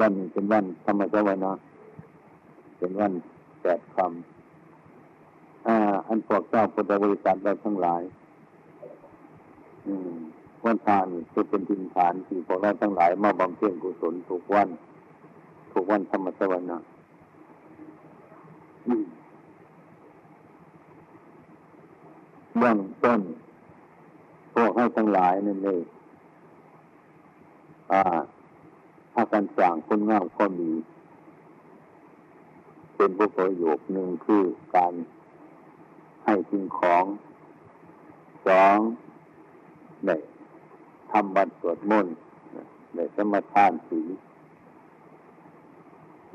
วันนี้เป็นวันธรรมสวนะเป็นวันแปดคำอ่า อันพวกเจ้าพุทธบริษัทเราทั้งหลาย อืมวันทานจะเป็นทินฐานที่พวกเราทั้งหลายมาบำเพ็ญกุศลทุกวันทุกวันธรรมสวนะเบื้องต้นพวกให้ทั้งหลายนั่นเองอ่า ถ้าการสั่งคุณงามความดีเป็นประโยชน์หนึ่งคือการให้สิ่งของสองได้ทำบัตรสวดมนต์ได้สมทานสี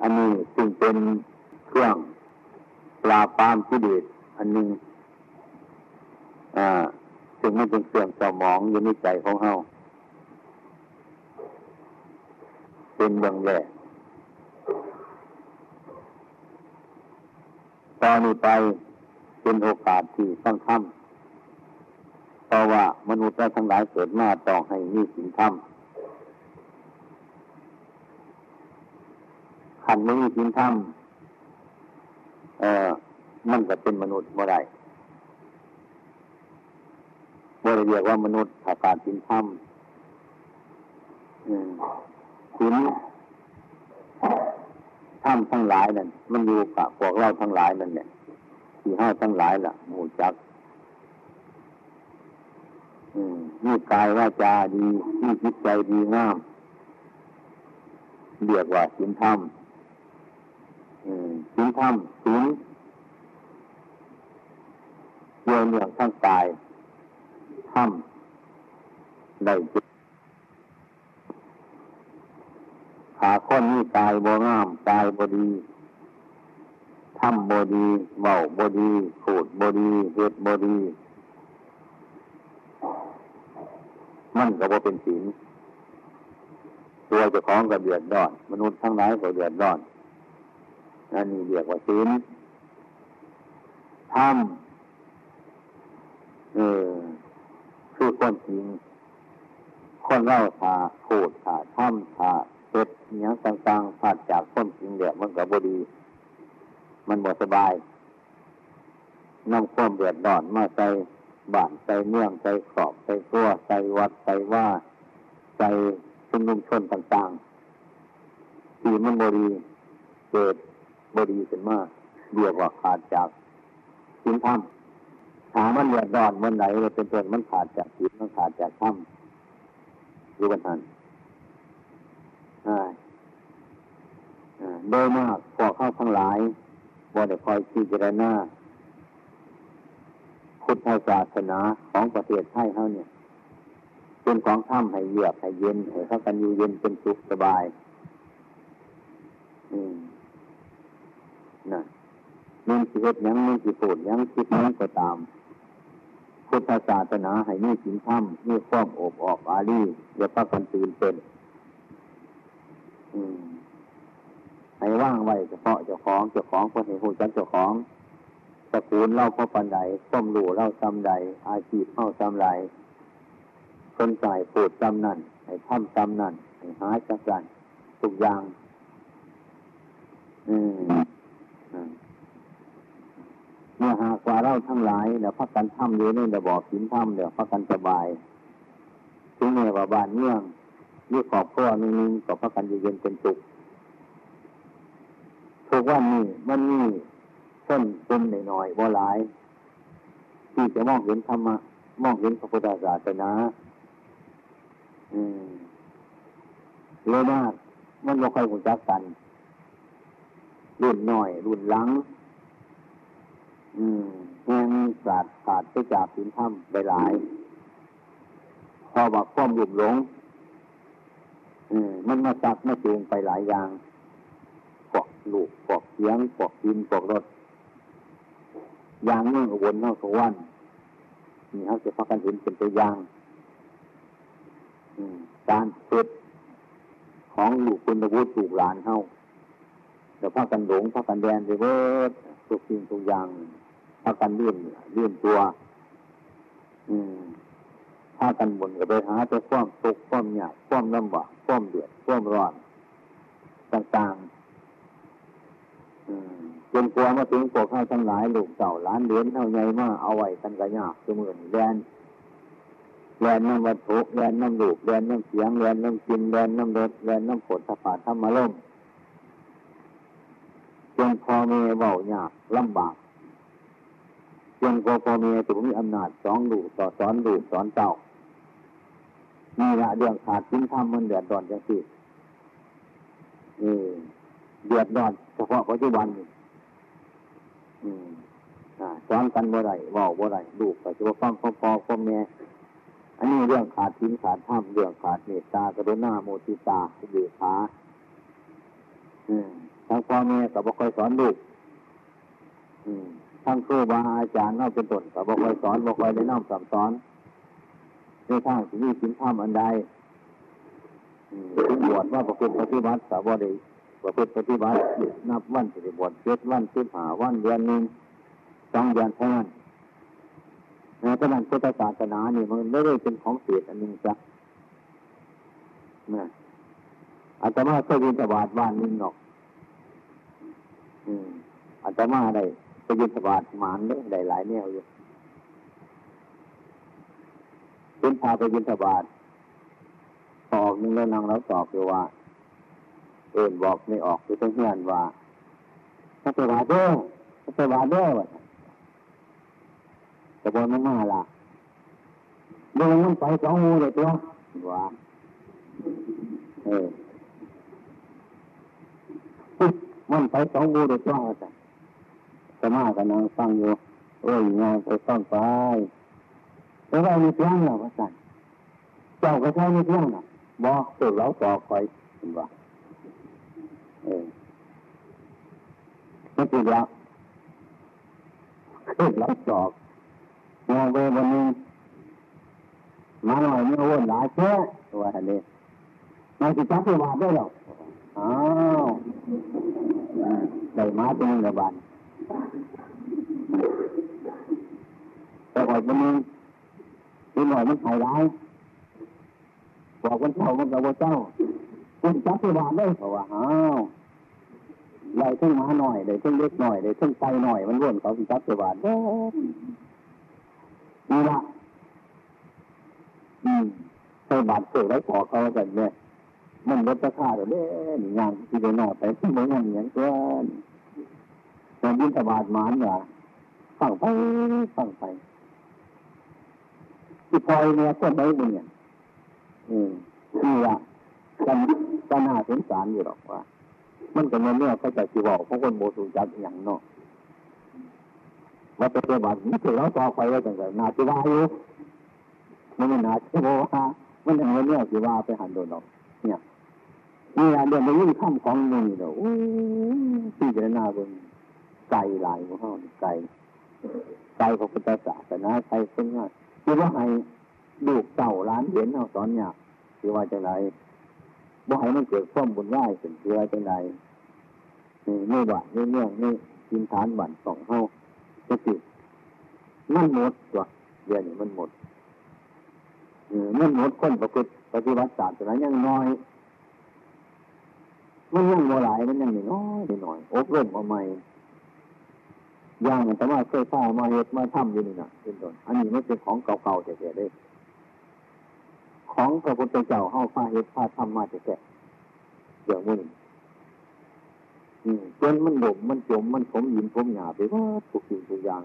อันนี้ซึ่งเป็นเครื่องปราปามที่เดชอันหนึ่งอ่าซึ่งมันเป็นเครื่องสมองอยู่ในใจของเฮา เป็นอย่างแรกตอนนี้ไปเป็นโอกาสที่ต้องทำเพราะว่ามนุษย์และทั้งหลายเกิดมาต้องให้มีสิ่งทำขันไม่มีสิ่งทำเอ่อมันก็เป็นมนุษย์เมื่อไรเมื่อเรียกว่ามนุษย์ขาดสิ่งทำ สิ่งถ้ำทั้งหลายนั่นมันอยู่กับพวกเราทั้งหลายนั่นเนี่ยที่ห้าทั้งหลายล่ะหมู่จักมีกายว่าจาดีมีจิตใจดีงามเรียกว่าสินธรรมสินธรรมสินเรื่องเรื่องทั้งกายธรรมได้จิต ขาค้นนี่กายบงามกายบดีทำบดีเบาบดีขูดบดีเฮ็ดบดี มันก็บ่เป็นศีลตัวเจ้าของก็เดือดร้อน มนุษย์ทั้งหลายก็เดือดร้อนนั่นนี่เรียกว่าศีลทำเออคือคนจริงคนเล่าถาพูดถาทำถา เฮ็ดอย่างต่างๆผ่านจากคนจริงเดียมันก็บดี มันบ่สบายนั่งความเดือดร้อนมาใส่บ้านใส่เมืองใส่ขอบใส่ตัวใส่วัดใส่ว่าใส่ชุมนุมชนต่างๆ ที่มันบดีเกิดบดีขึ้นมาเรียกว่าขาดจากสิ่งธรรมถามันเดือดร้อนมันไหนเป็นต้นมันขาดจากศีลมันขาดจากธรรมอยู่กันทัน โดยมากพวกเข้าทั้งหลายบ่ได้คอยพิจารณาพุทธศาสนาของประเทศไทยเขาเนี่ยเป็นของถ้ำให้เยือกให้เย็นให้เขากันอยู่เย็นเป็นสุขสบาย อืมนะมันสิดยังมันสิพูดยังคิดยังก็ตาม พุทธศาสนาให้มีสินธรรมมีความอบออกอาลีอย่าพักกันตื่นเป็น ให้ว่างไว้เฉพาะเจ้าของเจ้าของคนเห็นหูจักเจ้าของสกุลเล่าพ่อปันใดส้มหลู่เล่าจำใด อาชีพเข้าจำไรคนใจปูดจำนั่นให้ทำจำนั่นให้หายจักกันทุกอย่าง อืมเมื่อหากว่าเราทั้งหลายเดี๋ยวพักกันทำอยู่ในระบอบสินทำเดี๋ยวพักกันสบายถึงแม้ว่าบ้านเมือง มีขอบครัวนึงก็พักกันอยู่เย็นเป็นสุขทุกวันนี้มันมีต้นเป็นหน่อยๆว่าหลาย ที่จะมองเห็นธรรมะมองเห็นพระพุทธศาสนาอืมเลยมากมันไม่ค่อยหุ่นจักกัน รุ่นหน่อย รุ่นหลัง อืมแห่งศาสตร์ศาสตร์ไปจากสินธรรมไปหลาย พอบอกความหลุมหลง อืมมันมาจับมาจูงไปหลายอย่างพวกลูกพวกเสียงพวกดินพวกรถอย่างนี้วนเท่าสวันนี่เขาจะพักกันเห็นเป็นตัวอย่างการเกิดของลูกคุณวุฒิลูกหลานเขาเดี๋ยวพักกันหลงพักกันแดนไปเบิดทุกสิ่งทุกอย่างพักกันเลื่อนเลื่อนตัว อืม พากันบุญก็ไปหาแต่ความทุกข์ความยากความลำบากความเดือดความร้อน ต่างๆจนกลัวมาถึงพวกข้าทั้งหลายลูกเต่าล้านเหรียญเท่าไหญ่มาเอาไว้กันกระยากเสมือนแดนแดนน้ำวัตถุแดนน้ำลูกแดนน้ำเสียงแดนน้ำกินแดนน้ำรสแดนน้ำผลสะพานธรรมล่มจนพอเมเบายากลำบากจนพ่อพอเมถึงมีอำนาจสองลูกต่อสอนลูกสอนเต่า นี่ละเรื่องขาดทิ้งทำมันเดือดร้อนจังสิเดือดร้อนเฉพาะปัจจุบันอืมสอนกันบ่ไรว่าบ่ไรลูกก็จะว่าฟังพ่อพ่อพ่อแม่อันนี้เรื่องขาดทิ้งขาดท่ามเรื่องขาดเมตตากรุณาโมทิตาเบียขาทั้งพ่อแม่กับบ่คอยสอนลูกทั้งครูบาอาจารย์นอกเป็นต้นกับบ่คอยสอนบ่คอยได้น้อมสั่งสอน ในทางที่มีสินธรรมอันใดบวชว่าประพฤติปฏิบัติสาวดีประพฤติปฏิบัตินับวันสิบวชเจ็ดวันสิบห้าวันเดือนหนึ่งสองเดือนเท่านั้นนะเพราะนั้นพุทธศาสนานี่มันไม่ได้เป็นของเสียอันหนึ่งจ้ะนะอาตมาเคยยินสบาทบ้านนึงหรอกอืมอาตมาได้ไปยินสบาทหมานได้หลายแนวอยู่ เป็นพาไปยินสบาทออกนึงแล้วนางเราตอบอยู่ว่า เอ็นบอกไม่ออกคือต้องเฮียนว่าถ้าไปว่าเด้อถ้าไปว่าเด้อกระบวนมันมาละเรื่อมันไปสองมูเลยตัวว่าเออมันไปสองมูเลยตัวจ้ะจะมากันนางฟังอยู่เอ้ยงานไปต้องไป แล้วเรามีเพียงหรอพระสันเจ้าก็ใช้มีเพียงหรอบอกตัวเราต่อคอยเห็นว่าเออไม่ติดแล้วคือเราสอบมองไปวันนี้มาหน่อยไม่วนหลายเชื่อว่าอันนี้มันจะจับไปว่าได้หรออ้าวได้มาเป็นระบาดแต่ก่อนวันนี้ เป็นหน่อยมันหายร้ายบอกวันเช้ามันกับวันเจ้าคุณจับไปว่าได้เพราะว่าอ้าวไล่ขึ้นมาหน่อยเลยขึ้นเล็กหน่อยเลยขึ้นไปหน่อยมันร่วนเขาจับไปว่าได้นี่ละอืมไปบาดเจ็บแล้วขอเขาแบบเนี่ยมันลดราคาเลยเนี่ยงานที่ได้นอไปที่ไม่งานอย่างเกินตอนยินตบาดมานอย่าฟังไปฟังไป ที่พลอยเนี่ยก็ได้บุญเนี่ยอืมนี่ละกันกันหาสงสารอยู่หรอกว่า มันก็มันเนี่ยเขาจะจีบอกเพราะคนโมสุจัดอย่างเนอกว่าเปฏิบัตินี่ถือเราต่อไปว่าจังไงนาจิวาอยู่มันไม่นาจิวามันอย่างเนี่ยจิวาไปหันโดนออกเนี่ยนี่นะเดี๋ยวมันยิ่งข้ามของมึงเดี๋ยวที่จะหน้าบนไกลหลายของเขาไกลไกลพระพุทธศาสนาไกลเส้นง่าย คือว่าให้ลูกเต่าล้านเหรียญเอาสอนเนี่ยคือว่าจะไรบ่ให้มันเกิดข้อมบุญได้เป็นคือว่าจะไรนี่ไม่หวานไม่เนื่องไม่กินฐานหวานสองเท่าก็คือมันหมดตัวเดี๋ยวนี้มันหมดมันหมดคนประพฤติปฏิบัติศาสตร์แต่ยังน้อยมันยังโมหลายมันยังน้อยหน่อยอบรมมาใหม่ ย่างแต่ว่าเคยข้ามาเห็ดมาทำอยู่นี่นะเป็นต้นอันนี้ไม่เป็นของเก่าๆแต่แก่เลยของพระพุทธเจ้าเข้าฟ้าเห็ดฟ้าทำมาแต่แก่เดี๋ยวมึงจนมันหลมมันจมมันผมยินผมหยาไปว่าทุกสิ่งทุกอย่าง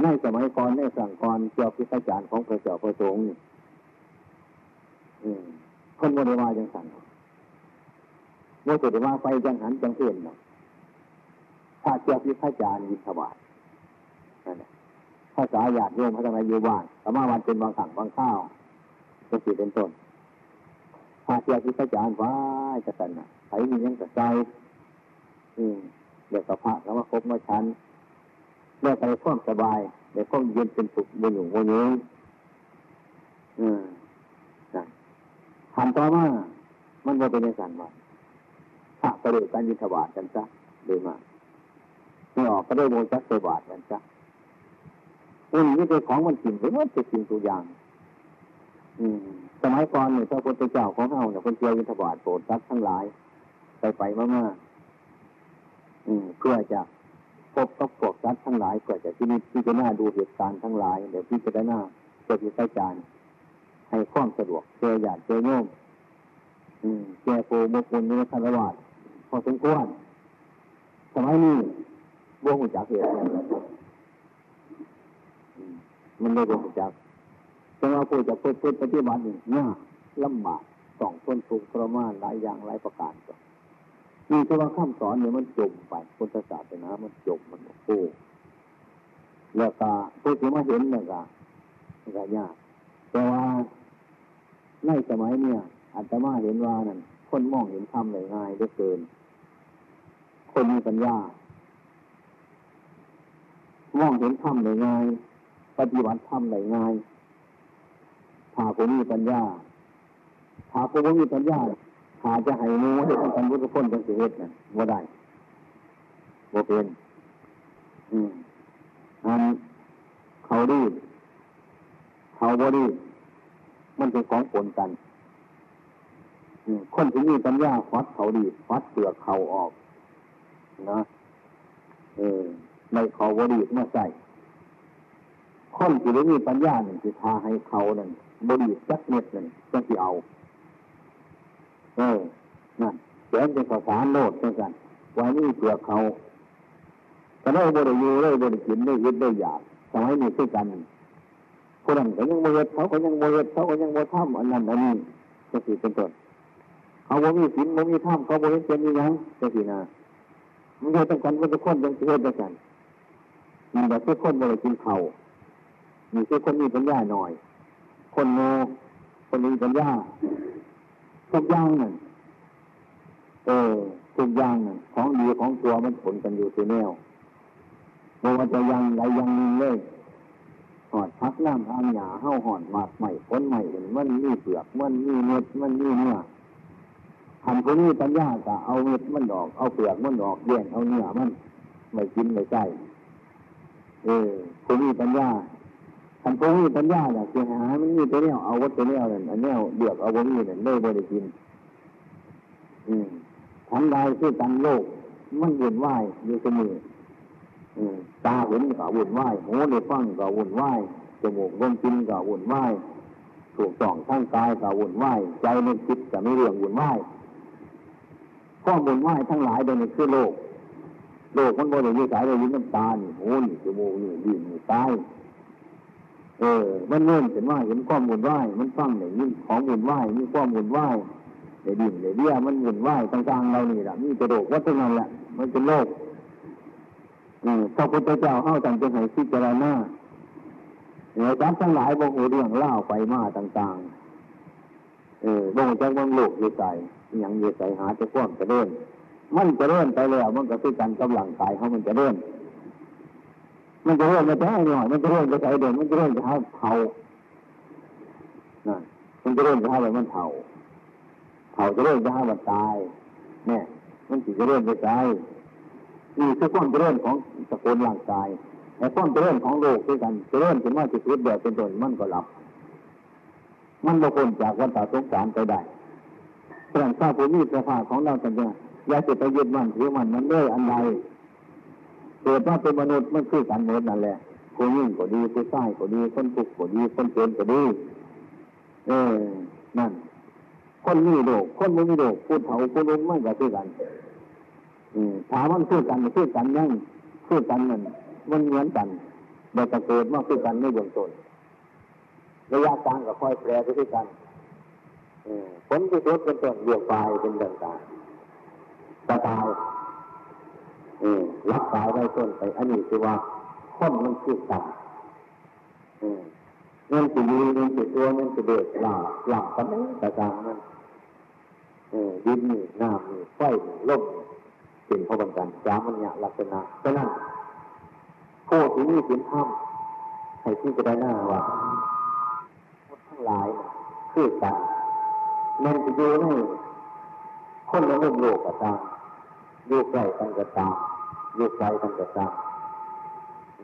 ในสมัยก่อนในสั่งก่อนเจ้าพิฆาจารย์ของพระเจ้าพระสงฆ์คนโมเดลาจังสั่งโมเดลาไปจังหันจังเอ็นเนาะ ถ้าเจ้าพิฆาจารย์ยิถวายภาษาหยาดโยมพัฒนาอยู่บ้านสมาวันเป็นบางขังบางข้าวก็สิเป็นต้นถ้าเจ้าพิฆาจารย์ว้าจะสันนะไผมียังกระใจอืมเดี๋ยวกับพระแล้วมาคบมาชันเมื่อไปความสบายเดี๋ยวความเย็นเป็นสุขบนอยู่บนนี้อืมหันต่อมามันว่าเป็นในสันว่าพระกระโดดการยินถวาดกันซะเลยมา ไม่ออกก็ได้โมจักเสบาดกันซะอืมนี่เป็นของมันกินหรือว่าเป็นสิ่งตัวอย่าง อืมสมัยก่อนเนี่ยพระพุทธเจ้าของเราเนี่ยคนเที่ยวยินถวาดโปรดรักทั้งหลาย ไปไปมากๆอืมเพื่อจะพบกับพวกสัตว์ทั้งหลายเพื่อจะที่นี่พิจารณาดูเหตุการณ์ทั้งหลาย เดี๋ยวพิจารณาเพื่อที่ใช้จารให้ความสะดวกเจอญาติเจอโยมอืมแก่โกมกุลนิคารวาสพอสมควรสมัยนี้ วงหัวจักเหตุมันไม่วงหัวจักแต่ว่าผู้จะเพื่อปฏิบัตินี่ยากลำบากสองต้นทุกข์ทรมานหลายอย่างหลายประการก็มีแต่ว่าข้ามสอนเนี่ยมันจมไปพุทธศาสนามันจมมันโอ้แล้วก็ผู้ที่มาเห็นเนี่ยก็ก็ยากแต่ว่าในสมัยเนี่ยอาตมาเห็นว่านั่นคนมองเห็นธรรมได้ง่ายเหลือเกิน คนมีปัญญา มองเห็นธรรมได้ง่าย ปฏิบัติธรรมได้ง่ายถ้าผมมีปัญญาถ้าผมมีปัญญาถ้าจะให้มูให้ทำกันวุฒิพ้นเป็นสิเหตุนั่นว่าได้ว่าเป็น อืมอันเขาดีเขาบดีมันเป็นของปนกันคนที่มีปัญญาฟัดเขาดีฟัดเปลือกเขาออก นะเออ ในเขาบดีมาใส่คนที่ไม่มีปัญญาหนึ่งที่ทาให้เขานั่นบดีสักเม็ดหนึ่งจะที่เอา เออนั่นแกนเป็นภาษาโลดเช่นกันว้นี่เปลือกเขาแต่ได้บริยูได้บริกินได้ยึดได้อยากสมัยนี้คือกันคนนั้นก็ยังโมเดเขาก็ยังโมเดเขาก็ยังโมท่ำอันนั้นอันนี้จะสิเป็นต้นเขาบ่มีศีลบ่มีท่ำเขาบ่เห็นเป็นยังจะสินะมันก็ต้องกันว่าทุกคนยังเชื่อด้วยกัน มีแต่ทุกคนบริกินเขามีทุกคนมีปัญญาหน่อย คนโง่คนมีปัญญาทุกอย่างนั่นเออทุกอย่างนั่นของดีของตัวมันผลกันอยู่ที่แนวโมว่าจะยังไรยังนึงเลยหอดพักน้ำอามหยาเห้าหอดหมากใหม่พ้นใหม่เห็นมันมีเปลือกมันมีเม็ดมันมีเนื้อทำคนนี้ปัญญาก็เอาเม็ดมันดอกเอาเปลือกมันดอกเลี้ยงเอาเนื้อมันไม่กินไม่ใช่ เออคนนี้ปัญญาทำคนนี้ปัญญาเนี่ยเสียหายมันมีตัวเนี้ยเอาวัตตัวเนี้ยนั่นอันเนี้ยเดือกเอาวัตนี้นั่นเลยบริกิน อืมทั้งใดคือกันโลก มันเวียนว่ายอยู่เสมอตาเห็นก็วุ่นวายหูได้ฟังก็วุ่นวายจมูกลมกินก็วุ่นวายถูกต้องทั้งกายก็วุ่นวายใจนึกคิดก็ไม่เรื่องวุ่นวายข้อวุ่นวายทั้งหลายเดี๋ยนี้คือโลก โลกมันบริยุทธ์สายเลยยิ้มน้ำตานี่หูนี่จมูกนี่ลิ้นนี่ตายเออ มันเนื่นเห็นว่าเห็นความวุ่นวายมันฟังเนี่ยยิ่งของวุ่นวายมีความวุ่นวายเดี๋ยวดิ่งเดี๋ยวเบี้ยมันวุ่นวายต่างๆเรานี่แหละมีกระโดดวัดเท่านั้นแหละมันเป็นโลกพระพุทธเจ้าเข้าจังจะให้พิจารณาเหนือจับทั้งหลายบงเรื่องเล่าไปมาต่างๆ เออบงจักบงโลกอยู่ใจอย่างอยู่ใจหาจะก้มจะเดิน มันจะเดินไปแล้วมันก็คือการกำลังกายเขามันจะเดินมันจะเดินมาแท้หน่อยมันจะเดินไปใจเดินมันจะเดินจะหาเท่านั่นมันจะเดินจะหาอะไรมันเท่าเท่าจะเดินจะหามันตายเนี่ยมันสิจะเดินไปใจนี่คือความเจริญของสกุลร่างกายแต่ความเจริญของโลกด้วยกันเจริญเป็นว่าจิตวิทย์เป็นต้นมันก็หลับ มันบางคนจากวันตาสงสารไปได้แสดงข้าผู้มีสภาพของเราจริง อย่าจะไปยึดมันถือมันมันเลยอันใดเกิดมาเป็นมนุษย์มันคือการเมืนั่นแหละคนยิ่งก็ดีคนใต้ก็ดีคนทุกก็ดีคนเจนก็ดีเออนั่น คนมีโลกคนไม่มีโลกพูดเถาพูดลุ้มมันก็คือกันถามมันคือกันคือกันยังคือกันนั่นมันเหมือนกันแต่จะเกิดมาคือกันไม่เบื้องต้นระยะกลางก็ค่อยแปรไปด้วยกันผลที่สุดเป็นต้นเรียกปลายเป็นเดินตา ยตาตายรับตายได้ต้นไป อันนี้คือว่าคนมันคือกันเงินสิดีเงินสิตัวเงินสิเด็กหลับหลับกันนี้แต่กลางมันดินนี่น้ำนี่ไฟนี่ลมนี่เป็นพระบัญญัติสามัญญลักษณะฉะนั้นผู้ที่มีศีลธรรมให้ที่จะได้หน้าว่าทั้งหลายคือกันมันจะอยู่ในคนละรุ่มโลกก็ตาม อยู่ใกล้กันก็ตามอยู่ไกลกันก็ตาม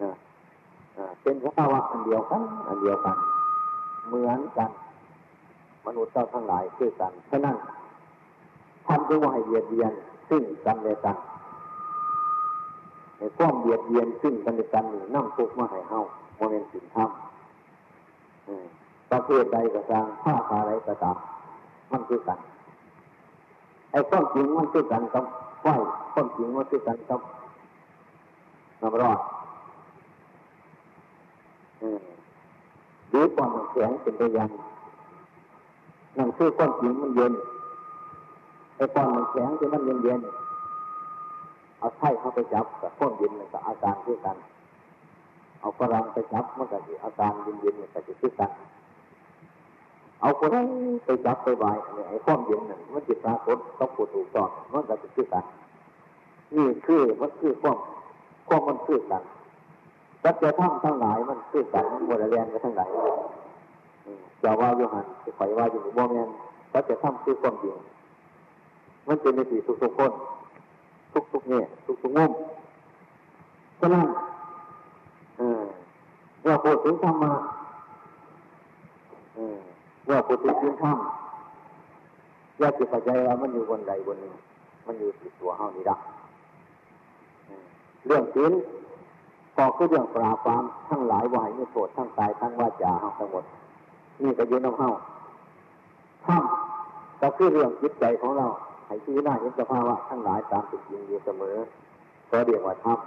นะเป็นสภาวะอันเดียวกัน อันเดียวกัน เหมือนกัน มนุษย์เจ้าทั้งหลายคือกันฉะนั้นทำด้วยว่าให้เยียดเยียนซึ่งกันและกันในความเบียดเบียนซึ่งกันและกันนี่นั่งทุกข์มาให้เฮาโมเมนต์สินธรรมประเภทใดก็ตามผ้าคาอะไรก็ตามมันคือกันไอ้ความจริงมันคือกันกับ ไฟความจริงมันคือกันกับน้ำร้อนหรือความแข็งเป็นตัวอย่างนั่นคือความจริงมันเย็นไอ้ความแข็งที่มันเย็นเย็นเอาไข่เข้าไปจับกับข้นเย็นกับอาการคือกัน เอาฝรั่งไปจับมันก็อาการเย็นเย็นก็จะคือกัน เอาคนไปจับไปไหวไอ้ความเย็นนั่นมันจิตปรากฏต้องปวดถูกต้องมันก็จะคือกันนี่คือมันคือความความมันคือกันสัจธรรมทั้งหลายมันคือกันมันบริเวณกันทั้งหลายจะว่าอยู่หันจะไปว่าอยู่บ่แมนสัจธรรมคือความจริงมันเป็นในสี่ทุกๆคน ทุกๆเนี่ยทุกๆงุ่มฉะนั้นเราพูดถึงธรรมะ เราพูดถึงธรรมอยกจะเข้าใจว่ามันอยู่บนใดบนหนึ่งมันอยู่ติดตัวเฮานี่ละเรื่องศีลก็คือเรื่องปราบปรามทั้งหลายวายไม่โทษทั้งกายทั้งวาจาทั้งหมด นี่ก็ยืนน้ำเฮาธรรมก็คือเรื่องจิตใจของเราให้ที่หน้าเห็นสภาวะทั้งหลายตามติดจริงอยู่เสมอก็เรียกว่าธรรม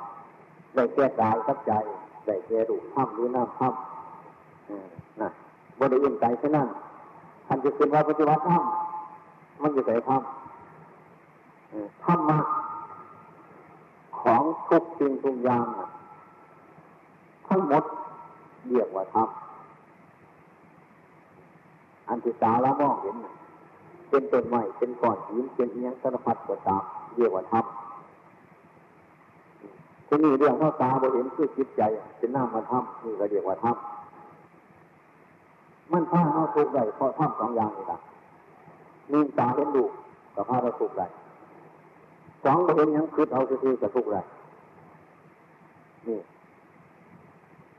ได้แก้กายกับใจได้แก่รูปธรรมหรือน้ำธรรมนะบริยินใจแค่นั้น ท่านจะเป็นว่าปฏิวัติธรรมมันจะใส่ธรรมธรรมะของทุกสิ่งทุกอย่างทั้งหมดเรียกว่าธรรมอันที่ตาละมองเห็นเป็นต้นไม้เป็นก้อนหินเป็นเอียงสารพัดก็ตามเรียกว่าธรรมที่นี้เรื่องเท่าตาบรเห็นคือจิตใจ เป็นน้ามาทำนี่ก็เรียกว่าทำมั มันพาเราทุกข์ได้เพราะทำสองอย่างนี่ละมีตาเห็นดูกับพาเราทุขได้สองเราเห็นยังคืดเอาคือกับทุกข์ได้นี่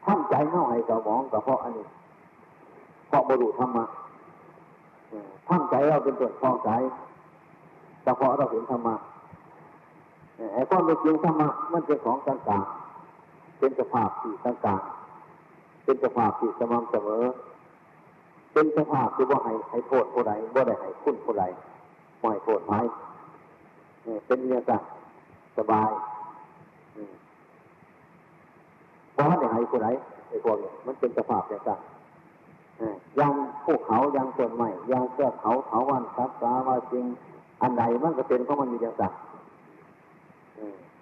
ทำใจเน่าให้กับมองกับเพราะอันนี้เพราะบรุธรรมะทำใจเราเป็นตัวคลองใจแต่เพราะเราเห็นธรรมะไอ้ความเป็นจริงธรรมะมันเป็นของต่างๆเป็นสภาพที่ต่างๆเป็นสภาพที่สม่ำเสมอ เป็นสภาพที่ว่าให้ให้โทษผู้ใดว่าได้ให้คุณผู้ใดไม่ให้โทษไหมเป็นเนื้อสัตสบายเพราะได้ให้ผู้ใดไอ้พวกนี้มันเป็นสภาพต่างๆยังภูเขายังส่วนใหม่ยังเสื้อเขาเขาวันซับสาว่าจริง อันใดมันก็เป็นเพราะมันอยู่อย่างต่าง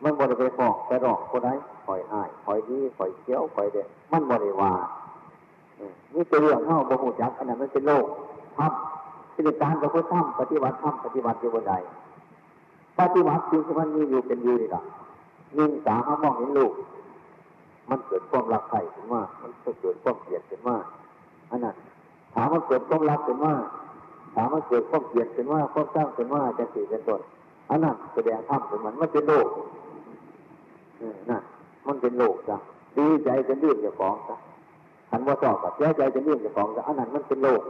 มันบริเวณฟอกแต่ดอกคนไหนคอยหายคอยดีคอยเขี้ยวคอยเด็ดมันบริวา นี่เป็นเรื่องเข้าบหูจักอันนั้นมันเป็นโลกทำกิจการกับพุทธธรรมปฏิบัติธรรมปฏิบัติอยู่บนใดปฏิบัติจริงที่มันมีอยู่เป็นอยู่นี่ละยิ่งสามองเห็นลูก มันเกิดความรักใครขึ้นว่า มันเกิดความเกลียดขึ้นว่าอันนั้นถามมันเกิดความรักขึ้นว่าถามมันเกิดความเกลียดขึ้นว่าความสร้างขึ้นว่าจะสี่เป็นต้นอันนั้นแสดงธรรมเป็นมันมันเป็นโลกนะมันเป็นโลกจ้ะดีใจจะเรื่อเจ้าของจ้ะ ขันว่าสอบกับเสียใจจะเรื่องจ้าของอันนั้นมันเป็นโลก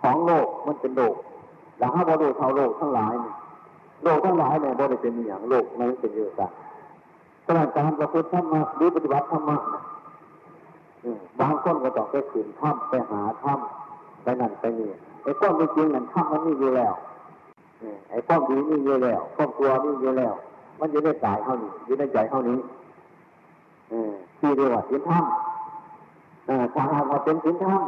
ของโลกมันเป็นโลกแล้วถ้าบริเท่าโลกทั้งหลายโลกทั้งหลายเนี่ยบริเป็นอย่างโลกมันเป็นเยอะจ้ะขณะการประพฤติธรรมะหรือปฏิบัติธรรมะนะบางคนก็ต้องไปขืนถ้ำไปหาถ้ำไปนั่นไปนี่ไอ้ก้อนจริงนั่นถ้ำมันมีอยู่แล้วไอ้ความดีมีอยู่แล้วความกลัวมีอยู่แล้ว มันอยู่ในกายเท่านี้อยู่ในใจเท่านี้ที่เรียกว่าสินธรรม ถ้าหากว่าเป็นสินธรรม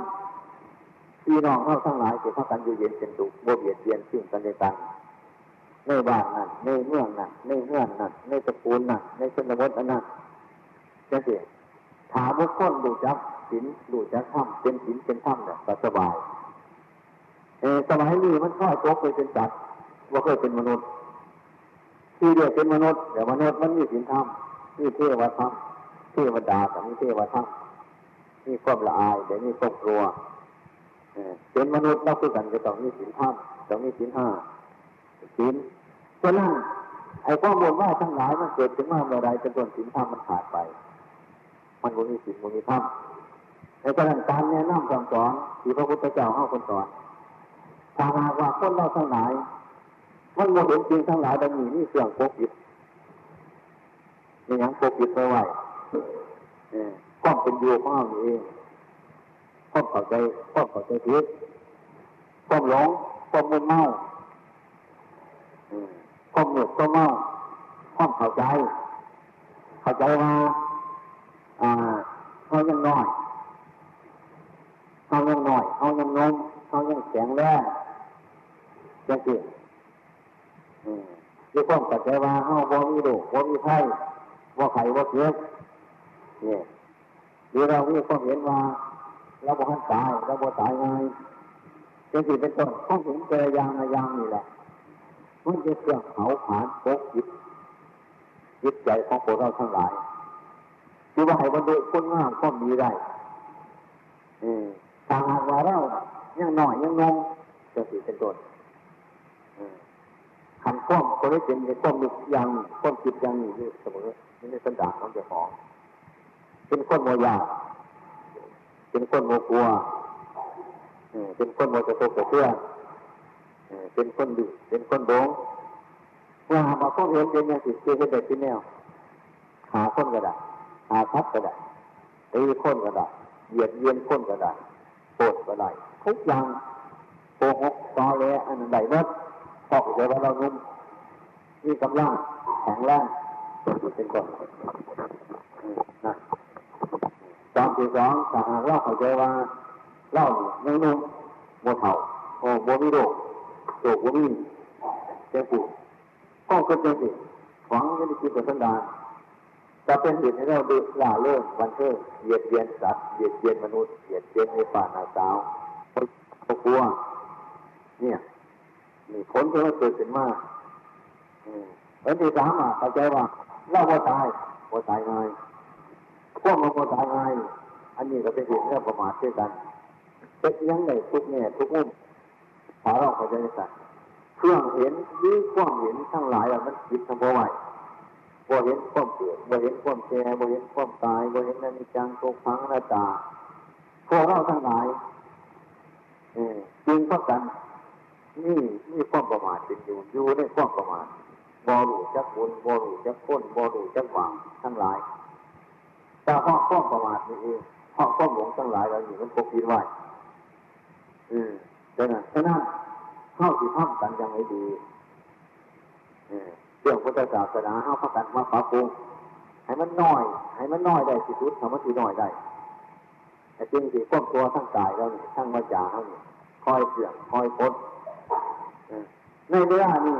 พี่น้องเราทั้งหลายจะเข้ากันอยู่เย็นเป็นสุขโมเบียดเบียนซึ่งกันและกันในบ้านนั่นในเมืองนั่นในเมืองนั่นในตระกูลนั่นในชนบทอันนั้นจะเสียถามบุคคลดูจักสินดูจักธรรมเป็นสินเป็นธรรมเนี่ยสบายเออสมัยนี้มันค่อยตกไปเป็นจัดว่าเคยเป็นมนุษย์ที่เรียกเป็นมนุษย์เดี๋ยวมนุษย์มันมีสินธรรมมีเทวธรรมเทวดากับมีเทวธรรม มีความละอายเดี๋ยวมีความกลัวเป็นมนุษย์เราคือกันจะต้องมีสินธรรมต้องมีสินห้าสินฉะนั้นไอ้ข้อมูลว่าทั้งหลายมันเกิดขึ้นมาเมื่อไรจนต้นสินธรรมมันขาดไป มันบ่มีสินมีธรรมในกรณีการแนะนำคำสอนที่พระพุทธเจ้าให้คนสอนถ้าหากว่าคนเราทั้งหลาย มันโมเห็นจริงทั้งหลายดังนี้นี่เสื่องปกปิดนี่ยังปกปิดไว้ไว้ ความเป็นอยู่ของเราเองความเข้าใจความเข้าใจผิดความหลงความมึนเมาความเหนื่อยความเมาความเข้าใจ เข้าใจว่าอ่าเขายังน้อยเขายังน้อยเขายังนมเขายังแข็งแรงยังสิด้วยความเข้าใจว่าเขาบ่มีโรคบ่มีไข้บ่ไข้บ่เจ็บเนี่ย หรือเรามีความเห็นว่าเราบ่ทันตายเราบ่ตายไงเป็นสิเป็นต้นข้องเห็นเจอยางยางนี่แหละมันจะเครื่องเผาผลาญปกจิตจิตใจของพวกเราทั้งหลายคือว่าให้บรรลุคุณงามความดีได้ถ้าหากว่าเรายังหน่อยยังงงจะสิเป็นต้นขันข้อมคนได้เป็นในข้อมมีอย่างข้อมจิตอย่างนี้เสมอนี่ในสันดานของเจ้าของ เป็นคนโมยาเป็นคนโมกลัวเป็นคนโมจะโตกระเพื่อเป็นคนดีเป็นคนโดงว่ามาข้อเห็นเป็นอย่างสิเกี่ยวกับเด็กที่แนวหาคนก็ได้หาทับก็ได้ตีคนก็ได้เหยียดเยียนคนก็ได้โกรธก็ได้ทุกอย่างโกหกตอแหลอันใดวัดพอกใจว่าเรานุ่มมีกำลังแข็งแรงเป็นคนนะ ตอนที่สองถ้าหากเราเข้าใจว่าเล่ายังนุ่มโมเท่าโอ้โมมีโรคโรคโมมีเจ้าปู่ก็เกิดเจ้าปู่ฝังยันจิตสันดานจะเป็นเหตุให้เราดูล่าเรื่องวันเทิงเหยียดเยียนสัตว์เหยียดเยียนมนุษย์เหยียดเยียนในป่านาสาวเขากลัวเนี่ยนี่ผลที่มันเกิดขึ้นมาอันที่สามอะเข้าใจว่าเราบ่ตายบ่ตายง่าย พวกมันบ่ตายอันนี้ก็เป็นเหตุเรื่องประมาทเช่นกันเป็นยังไงทุกแง่ทุกมุมหาเราเข้าใจกันเครื่องเห็นยื้อความเห็นทั้งหลายมันคิดทั้งบ่ไหวบ่เห็นความเกิดบ่เห็นความแก่บ่เห็นความตายบ่เห็นอนิจจังทุกขังอนัตตาพวกเราทั้งหลายจริงเพรากันนี่นี่ความประมาทเป็นอยู่อยู่ในความประมาทบอรูจักบุญบอรูจักพ้นบอรูจักหวังทั้งหลาย แต่เพราะความประมาทนี่เองเพราะความหลงทั้งหลายเราอยู่มันปกปิดไว้อืมดังนั้นฉะนั้นเข้าที่ท่องกันยังไม่ดีเรื่องพุทธศาสนาเข้าพักกันมาปรับปรุงให้มันน้อย ให้มันน้อยได้ที่สุดทำมันที่น้อยได้แต่จริงสิความตัวทั้งกายเราเนี่ยทั้งวาจาเราเนี่ยคอยเสื่อมคอยพดในเวลานี้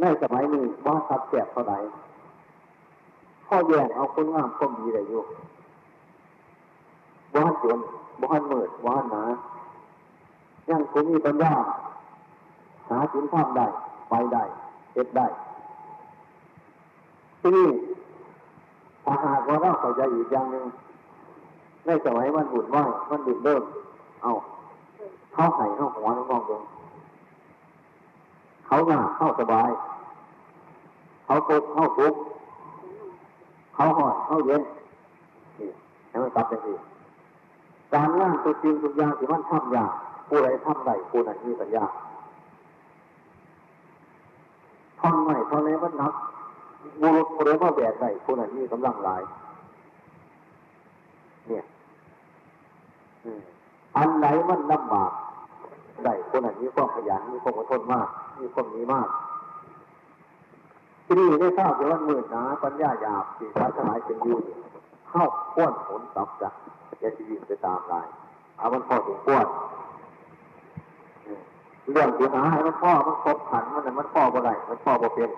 ในสมัยนี้ว่าสับแสบเท่าไหร่ ข้อแย่งเอาคนงามคนดีได้อยู่บ้านจนบ้านเมืดบ้านหนายังคงมีปัญญาหาสินทำได้ ไปได้เก็บได้ที่นี่ถ้าหากว่าเราเข้าใจอีกอย่างหนึ่งในสมัยมันบุญไหวมันบุญเริ่มเอาเข้าไข่เข้าหัวน้องๆลงเขาหน้าเข้าสบาย เขาโกเข้าทุก เขาหอดเขาเย็นนี่ให้มันตัดไปสิการงานตัวจริงทุกอย่างที่มันทำยากผู้ใดทำได้ผู้นั้นมีปัญญาทำไม่ทำเลยมันนักบุรุษผู้ใดมาแบกได้ผู้นั้นมีกำลังหลาย เนี่ยอันไหนมันลำบากได้คนนั้นมีความขยันมีความอดทนมาก มีความมีมาก ที่นี่ได้ทราบว่ามืดหนาปัญญาหยาบสิ่งทั้งหลายเป็นอยู่เข้าพ้วนผลตับจากจะชีวิตไปตามลายเอามันพอถึงพ้วนเรื่องที่หาให้มันพ่อมันครบขันมันมันพ่อบ่ได้มันพ่อบ่เป็น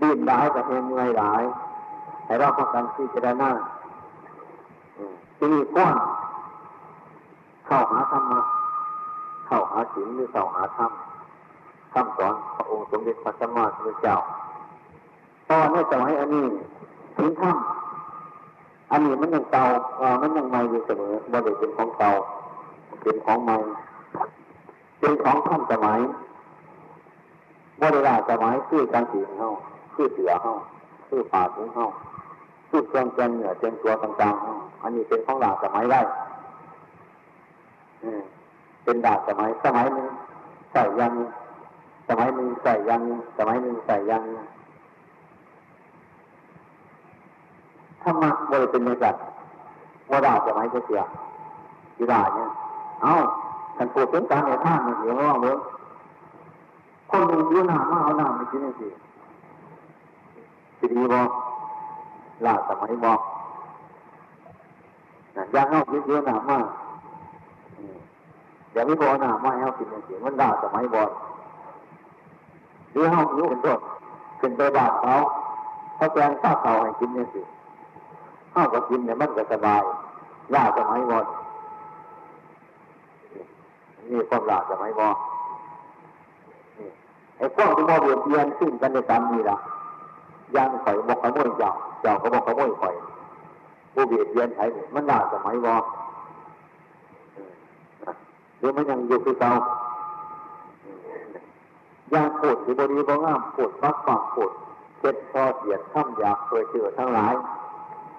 ดิ้นได้กับเพลงเมื่อยหลายให้เราพักกันที่จะได้หน้าตีกว้างเข้าหาธรรมะ เข้าหาศีลหรือเข้าหาธรรมคำสอนพระองค์สมเด็จพระสัมมาสัมพุทธเจ้าตอนในสมัยอันนี้ศีลธรรมอันนี้มันยังเก่ามันยังใหม่อยู่เสมอว่าเด็กเป็นของเก่าเป็นของใหม่เป็นของท่านสมัยว่าเวลาสมัยคือการสีเฮาคือเสือเฮาคือป่าถึงเฮาคือเครื่องเจนเหนือเจนตัวต่างๆอันนี้เป็นของหลาสมัยได้ เป็นดาบสมัยสมัยหนึ่งใส่ยัง สมัยหนึ่งใส่ยัง สมัยหนึ่งใส่ยังธรรมะบริเป็นในจัดว่าด่าสมัยเสียกีฬาเนี่ยเอ้าท่านพูดถึงการในท่านมันเดี๋ยวว่าเมื่อคนหนึ่งยืนหน้ามาเอาหน้ามากินนี่สิสิดีบอลาสมัยบอกยางเอายืนหน้ามา เดี๋ยวไม่พอหน้ามาเอากินนี่สิมันด่าสมัยบอหรือเอาหิวเป็นต้นขึ้นไปบาดเขาเขาแกงข้าวเขาให้กินเนี่สิข้าวก็กินเนี่ยมันก็สบายลาสมัยบอนี่ความลาสมัยบอไอ้พวกที่มาเบียดเบียนซึ่งกันในกรรมนี่ละยังข่บอกขโมยเจ้าเจ้าก็บอกขโมยข่ผู้เบียดเบียนไทยมันลาสมัยบอ หรือมันยังอยู่คือเก่ายังปวดที่บริบงามปวดฟักฝังปวดเจ็ดพอเสียดข้ามอยากเคยเจอทั้งหลาย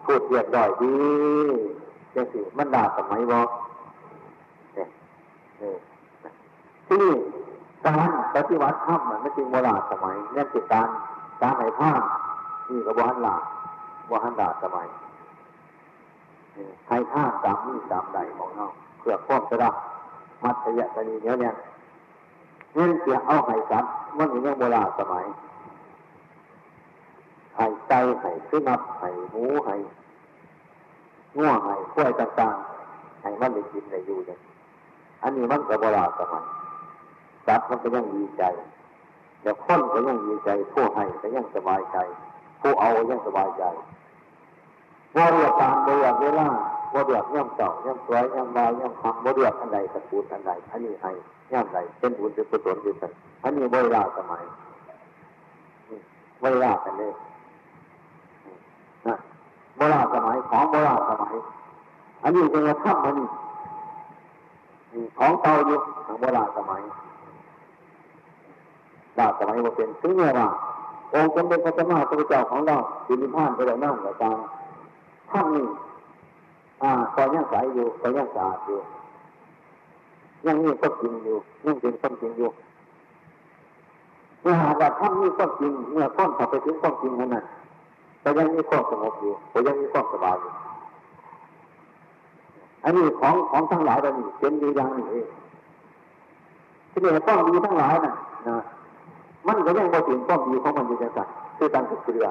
ปวดเสียดด่อยดีจังสิมันด่าสมัยบอเนี่ยที่การปฏิวัติธรรมมันไม่จริงโบราณสมัยนี่คือการการไหนผ้านี่ก็บ้านหลาบ้านด่าสมัยใครท่าสามนี่สามใดของเราเพื่อควบกระดับ มัธยะตนีเนี้ยเนี่ยเงินเสียเอาไห้สัตว์มันยังโบราณสมัยไห้ไก่ไห้ขึ้นับไห้หมูไห้ง่วงไห้ข้วยต่างๆไห้มันได้กินได้อยู่เนี่ยอันนี้มันก็โบราณสมัยสัตว์มันก็ยังดีใจเดี๋ยวคนก็ยังดีใจผู้ให้ก็ยังสบายใจ ผู้เอายังสบายใจว่าเรียกตามเรียกเวลา ว่าเรียกย่ำเก่าย่ำสวยย่ำลายย่ำคำว่าเรียกอันใดตะปูอันใดอันนี้ให้ย่ำใดเป็นบุญเป็นกุศลเป็นสันอันนี้เวลาสมัยเวลากันเลยนะโบราณสมัยของโบราณสมัย อันนี้เป็นธรรมมันของเก่าอยู่ทางโบราณสมัยดาสมัยว่าเป็นถึงเวลาองค์สมเด็จพระสัมมาสัมพุทธเจ้าของเราสิริพานไปแล้นั่งแล้วการท่านนี้อ่ คอยยังใสอยู่คอยยังสะอาดอยู่ ยังมีความจริงอยู่ยังเป็นความจริงอยู่เมื่อหากว่าท่านมีความจริงเมื่อข้อนเข้าไปถึงความจริงนั้นแต่ยังมีความสงบอยู่แต่ยังมีความสบายอยู่อันนี้ของของทั้งหลายเรานี่เป็นอยู่อย่างนี้เองที่นี่ต้องดีทั้งหลายน่ะนะมันก็ยังบ่ถึงความดีของมันอยู่จังสันคือการติดเกลือ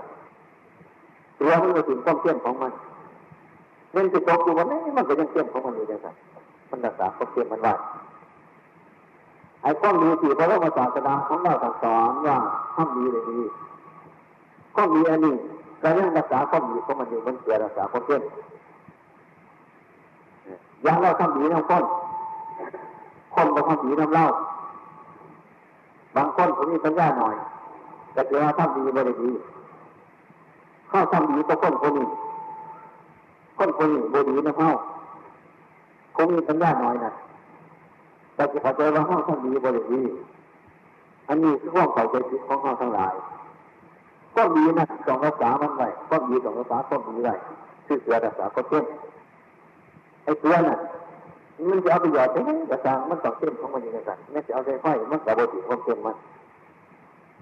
เกลือมันก็ถึงความเที่ยงของมัน เงินจะตกอยู่วันนี้มันก็ยังเที่ยงของมันอยู่จังสันมันรักษาความเที่ยงมันไว้ไอ้ความดีที่พระพุทธศาสนาของเราสอนว่าทำดีเลยดีความดีอันนี้ก็ยังรักษาความดีของมันอยู่มันเกิดรักษาความเที่ยงอย่างเราทำดีน้ำคนคนก็ทำดีน้ำเล่าบางคนผมมีปัญญาหน่อย แต่เจอทำดีไม่ได้ดีข้าทำดีก็คนคนนี้ คนคนหนี้บดีนะเข้าคงมีปัญญาหน่อยนะแต่จะเข้าใจว่าข้าทำดีไม่ได้ดีอันนี้คือข้อเข้าใจผิดของข้าทั้งหลายก็ดีนะสองภาษามันไว้ก็ดีสองภาษาก็ดีไว้คือเสือภาษาก็เช่นไอ้เสือน่ะมันจะเอาไปหยอดใช่ไหมกระซังมันต้องเต้นของมันอย่างไรไม่จะเอาใจไฟมันกระโดดติความเต้นมัน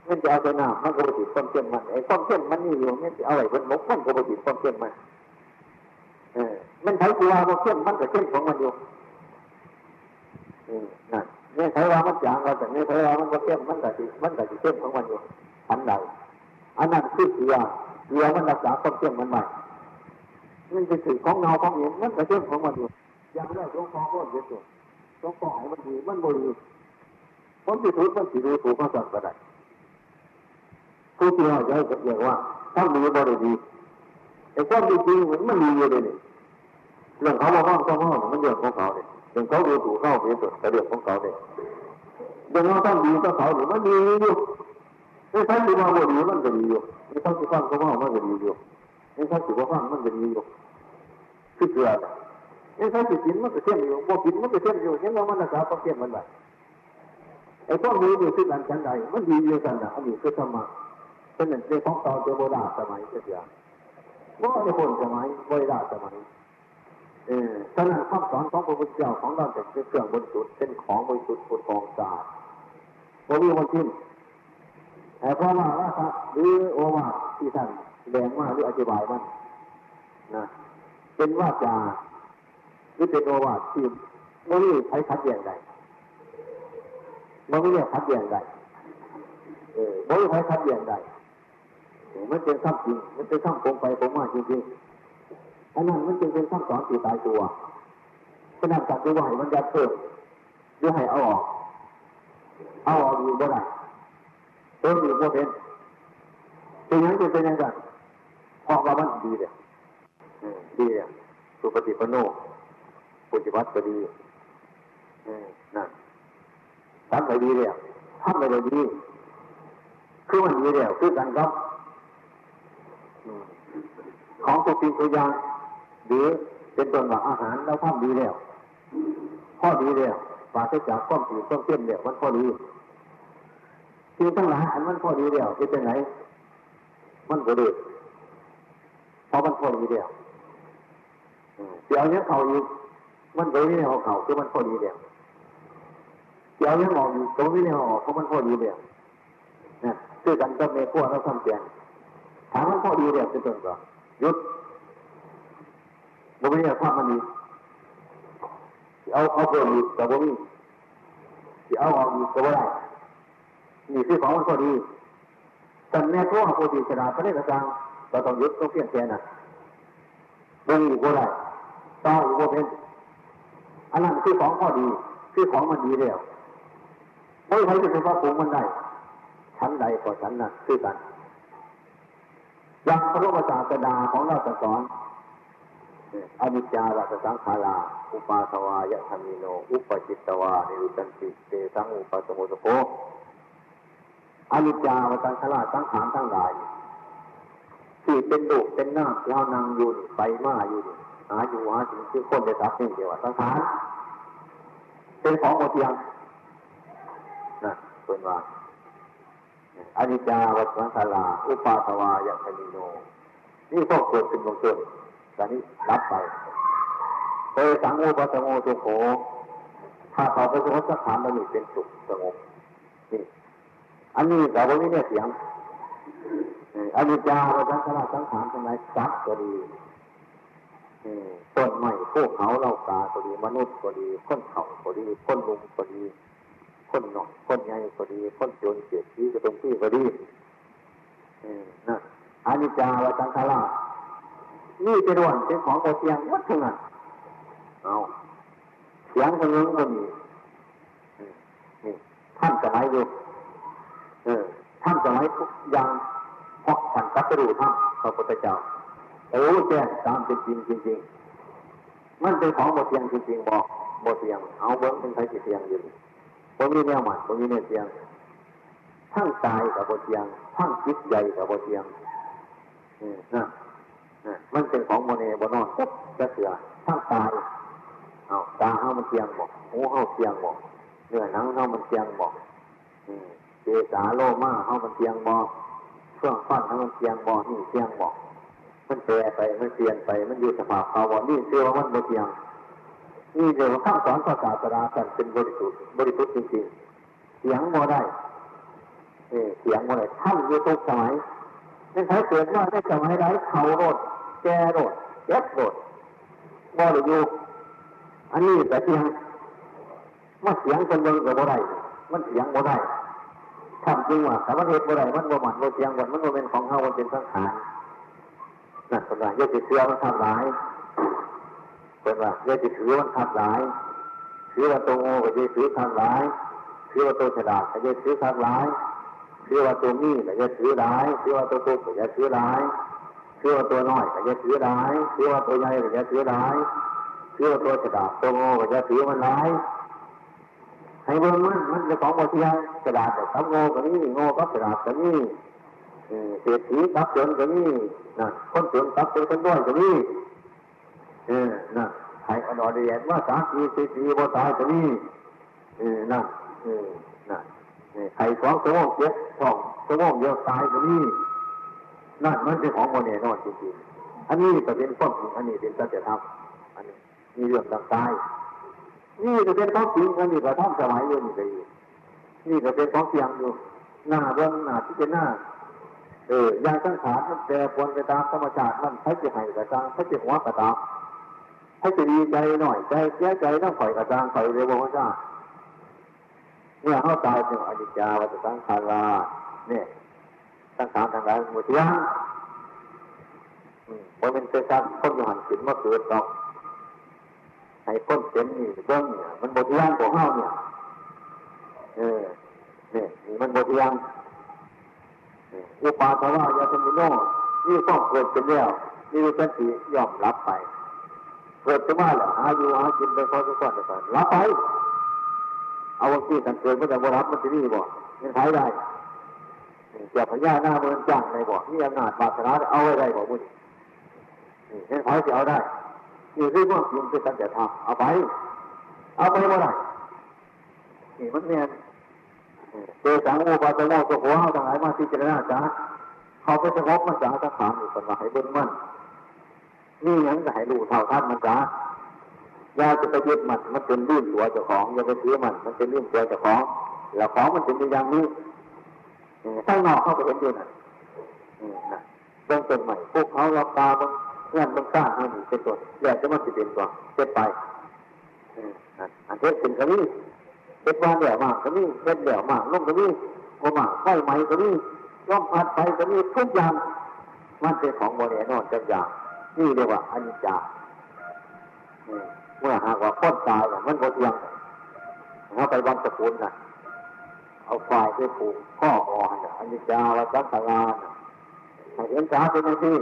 มันจะเอาใจน้ำมันกระโดดติความเต้นมันไอ้ความเต้นมันนี่อยู่ไม่จะเอาอะไรบนนกมันกระโดดติความเต้นมัน มันใช้ตัวความเต้นมันก็เต้นของมันอยู่อืมนั่นเนี่ยใช้ว่ามันจางเราแต่เนี่ยใช้ว่ามันก็เต้นมันก็ติมันก็ติเต้นของมันอยู่อันใดอันนั้นคือเสือเสือมันรักษาความเต้นมันใหม่มันจะสื่อของเงาของเห็นมันก็เต้นของมันอยู่อยังได้ต้องฟองก็เยอะตัวต้องฟ้องให้มันดีมันบริคนที่ถูกมันสิรู้ถูกมาสั่งก็ได้ผู้ที่ว่าใจก็เรียกว่าถ้ามีบริดีไอ้ความจริงมันมีอยู่เลยนี่ เรื่องเขาว่าห้องต้องห้องมันเรื่องของเขาเนี่ยเรื่องเขาดูถูกเข้าเป็นส่วนแต่เรื่องของเขาเนี่ยเรื่องเราต้องดีต้องเขาเนี่ยมันดีอยู่ไม่ใช่ที่ว่าบริมันก็ดีอยู่ไม่ต้องที่ฟังเขาว่ามันก็ดีอยู่ไม่ใช่ที่ว่าฟังมันก็ดีอยู่คือเกิดไอ้ถ้าสิกินมันก็เที่ยงอยู่บ่กินมันก็เที่ยงอยู่เห็นว่ามันรักษาความเที่ยงมันแบบไอ้พวกนี้อยู่ที่หลังชั้นใดมันดีอยู่กันนะอันนี้คือธรรมะเป็นหนึ่งในของเก่าเจ้าโบราณสมัยเสียว่าในคนสมัยโบราณสมัย เออฉะนั้นคำสอนของพระพุทธเจ้าของเราจะเป็นเครื่องบริสุทธิ์เป็นของบริสุทธิ์ผลกองสะอาดบริวันทิ้นแต่เพราะว่าว่าหรือโอวาที่ท่านแสดงว่าหรืออธิบายมันนะเป็นว่าจาหรือเป็นโอวาที่ไม่มีใครคัดแย้งใดไม่มีเนี่ยคัดแย้งใดเออไม่มีใครคัดแย้งใดมันเป็นข้ามจริงมันเป็นข้ามโกงไปโกงมาจริงๆ อันนั้นมันจึงเป็นข้ามสอนตีตายตัวขนาดการจะไหวมันจะเพิ่มหรือให้เอาออก เอาออกอยู่บ่ได้เพิ่มอยู่บ่เป็นเป็นยังจะเป็นยังไงเพราะว่ามันดีเลยดีเลยสุปฏิปโนปุจิวัตก็ดีนั่นทำไปดีเลยทำไปดีคือมันดีแล้วคือกันครับของตัวจริงตัวอย่าง หรือเป็นต้นว่าอาหารเราทำดีแล้วข้อดีแล้วปราศจากความผิดความเพี้ยนแล้วมันข้อดีสิ่งทั้งหลายอันมันข้อดีแล้วเป็นยังไงมันก็ดีเพราะมันข้อดีแล้วเดี๋ยวนี้เขาอีกมันโดยนี่เขาเขาคือมันข้อดีแล้วเดี๋ยวนี้ออกอีกตรงนี้เนี่ยออกเพราะมันข้อดีแล้วนะคือกันก็เมฆัวเราทำเปลี่ยนถามมันข้อดีแล้วเป็นต้นก่อนยุด บุญเนี่ยภาพมันนี้เอาเอาเพิ่มอีกแต่บ่มีที่เอาออกอีกก็บ่ได้นี่คือของมันก็ดีแต่แม่ก็หาโปรตีชนะก็ได้กระจังเราต้องยึดต้องเพี้ยนแค่นั้นบ่มีอีกบ่ได้ต่ออีกบ่เป็นอันนั้นคือของข้อดี คือของมันดีแล้วไม่ใช่จะเป็นว่าปรุงมันได้ชั้นใดก็ชั้นนั้นคือกันอย่างพระพุทธศาสนาของเราสอน อนิจาวัตสังขาราอุปาสวายะธรรมิโน อุปจิตตวานิรุตันติเตสังอุปสมุสโภอนิจาวัตสังขาราสังขารทั้งหลายที่เป็นดุเป็นหน้าเรานางอยู่ไปมาอยู่หาอยู่หาสิ่งที่คนได้รับนี่เดียวสังขารเป็นของโมเทียงนะเป็นว่าอนิจจาวัตสังขาราอุปาสวายะธรรมิโนนี่ต้องเกิดขึ้นบางส่วน ตอนนี้รับไปเอสังโมปัสโมสุโขถ้าเขาไปสงบสักฐานมันมีเป็นสุขสงบนี่อันนี้แต่ว่านี่เนี่ยเสียงอันนี้จาเราสังขารสังขารทำไมสักก็ดีต้นไม้พวกเขาเราตาก็ดีมนุษย์ก็ดีคนเขาก็ดีคนลุงก็ดีคนหน่อยคนใหญ่ก็ดีคนโจนเกียรติก็ตรงที่ก็ดีนั่นอันนี้จาเราสังขาร นี่เป็นวันเป็นของโอเทียงวัดทั้งนั้นเอาเสียงคนนึงคนนี้นี่ท่านจะไหมอยู่เออท่านจะไหมทุกอย่างเพราะท่านตัดกระดูท่านพระพุทธเจ้าโอ้แจ้งตามเป็นจริงจริงๆมันเป็นของโมเทียงจริงๆบอกโมเทียง เอาเบิ้งเป็นใครเทียงอยู่ผมมีแนวหมันผมมีแนวเทียงทั้งกายกับโมเทียงทั้งจิตใจกับโมเทียงอืมนะ มันเป็นของโมเนบนอนปุ๊บจะเสือทั้งตายเอาตาเ้ามันเทียงบอกหูเ้าเทียงบอกเนื้อหนังเ้ามันเทียงบอกเจสาโลมาเ้ามันเทียงบอกช่วงฟันเ้ามันเทียงบอกนี่เทียงบอกมันแปรไปมันเปลี่ยนไปมันอยู่สภาพเขาบอกนี่เชื่อว่ามันไม่เทียงนี่เดี๋ยวข้ามสอนภาษาตรากันเป็นบริสุทธิ์บริสุทธิ์จริงๆเสียงโมได้เสียงโมได้ท่านอยู่ทุกสมัย นี่ใช้เกิดมาได้สมัยไรเขาโรดแกโรดเย็บโรดบ่หรืออยู่อันนี้แต่เสียงมันเสียงคนเดินกับบ่ได้มันเสียงบ่ได้ทำจริงว่าแต่ว่าเหตุบ่ได้มันบ่หมันบ่เสียงบ่มันบ่เป็นของเขามันเป็นสังขารนั่นเป็นว่าเยอะจิเสือมันทำหลายเป็นว่าเยอะจิถือมันทำหลายถือว่าตัวโง่ก็จะถือทำหลายถือว่าตัวฉลาดก็จะถือทำหลาย ถือว่าตัวนี้ก็จะถือหลายถือว่าตัวตุกก็จะถือหลายถือว่าตัวน้อยก็จะถือหลายถือว่าตัวใหญ่ก็จะถือหลายถือว่าตัวฉลาดตัวโง่ก็จะถือมันหลายให้เบิ่งมันมันจะของบทเทียงกระดาษกับโง่ก็นี่โง่ก็กระดาษก็นี่เศรษฐีกับจนก็นี่นะคนจนกับเป็นคนด้อยก็นี่เออนะใครอนอเดียนว่าสามีเศรษฐีบ่ตายก็นี่เออนะเออ นะใครสองสมองเจ็ดสองสมองเดียวตายก็นี่นั่นมันเป็นของโมเนนอนจริงๆอันนี้ก็เป็นข้อจริงอันนี้เป็นสัจธรรมอันนี้มีเรื่องต่างๆนี่ก็เป็นของจริงอันนี้ก็ท่องสมัยอยู่นี่ก็นี่ก็เป็นของเสียงอยู่หน้าเบื้องหน้าที่เป็นหน้าเออยางสังขารมันแปรปรวนไปตามธรรมชาติมันใช้จะให้กระจางใช้จะหัวกระตามให้จะดีใจหน่อยใจเสียใจต้องข่อยกระจางข่อยเร็วพระเจ้า เนี่ยเขาตายจึงอนิจจาวัฏสังขาราเนี่ยสังขารทางหลายหมดยังเพราะเป็นเจ้าคนอยู่หันขึ้นมาเกิดดอกให้คนเป็นนี่เบื้องเนี่ยมันหมดยังของเฮาเนี่ยเออเนี่ยมันหมดยังอุปาทวายาสมิโนนี่ต้องเกิดเป็นแล้วนี่เป็นสียอมรับไป เกิดขึ้นมาแล้วหาอยู่หากินไปพอสักวันไปรับไป เอาวันที่กันเกิดไม่ได้บรับมันจะนี่บ่ยังขายได้เจ้าพญาหน้าเมืองจ้างในบ่นี่อำนาจบาสนาเอาไว้ได้บ่บุญนี่ยังขายจะเอาได้นี่คือว่าจริงคือสัจธรรมเอาไป เอาไปเมื่อไหร่นี่มันเนี่ยเจสังโอปาตโมสโหเฮาทั้งหลายมาที่เจรณาจ้าเขาไปสงบมันจ้าสังขารอยู่คนว่าให้เบิ้งมันนี่ยังจะให้รู้เท่าทันมันจ้า อย่าจะไปยึดมันมันเป็นลื่นตัวเจ้าของอย่าไปถือมันมันเป็นลื่นตัวเจ้าของแล้วของมันเป็นอย่างนี้ข้างนอกเขาไปเห็นอยู่น่ะเรื่องต้นใหม่พวกเขารับตาบางเงื่อนบางก้ามันเป็นตัวแยกจะมันจะเป็นตัวเจ็บไปอันเทศเป็นกระนี้เป็นวานเดี่ยวมากก็มีเป็นเดี่ยวมากล่มก็มีโมมากไฟไหมก็มีล่มพัดไปก็มีทุกอย่างมันเป็นของโมเดลนอนจังอย่างนี่เรียกว่าอนิจจา เมื่อหากว่าพ้นตายมันโมเทียงเขาไปวังสกุลนะเอาควายไปผูกข้ออ่อนอันิจจาวจัตตานเห็นจ้าเป็นยังที่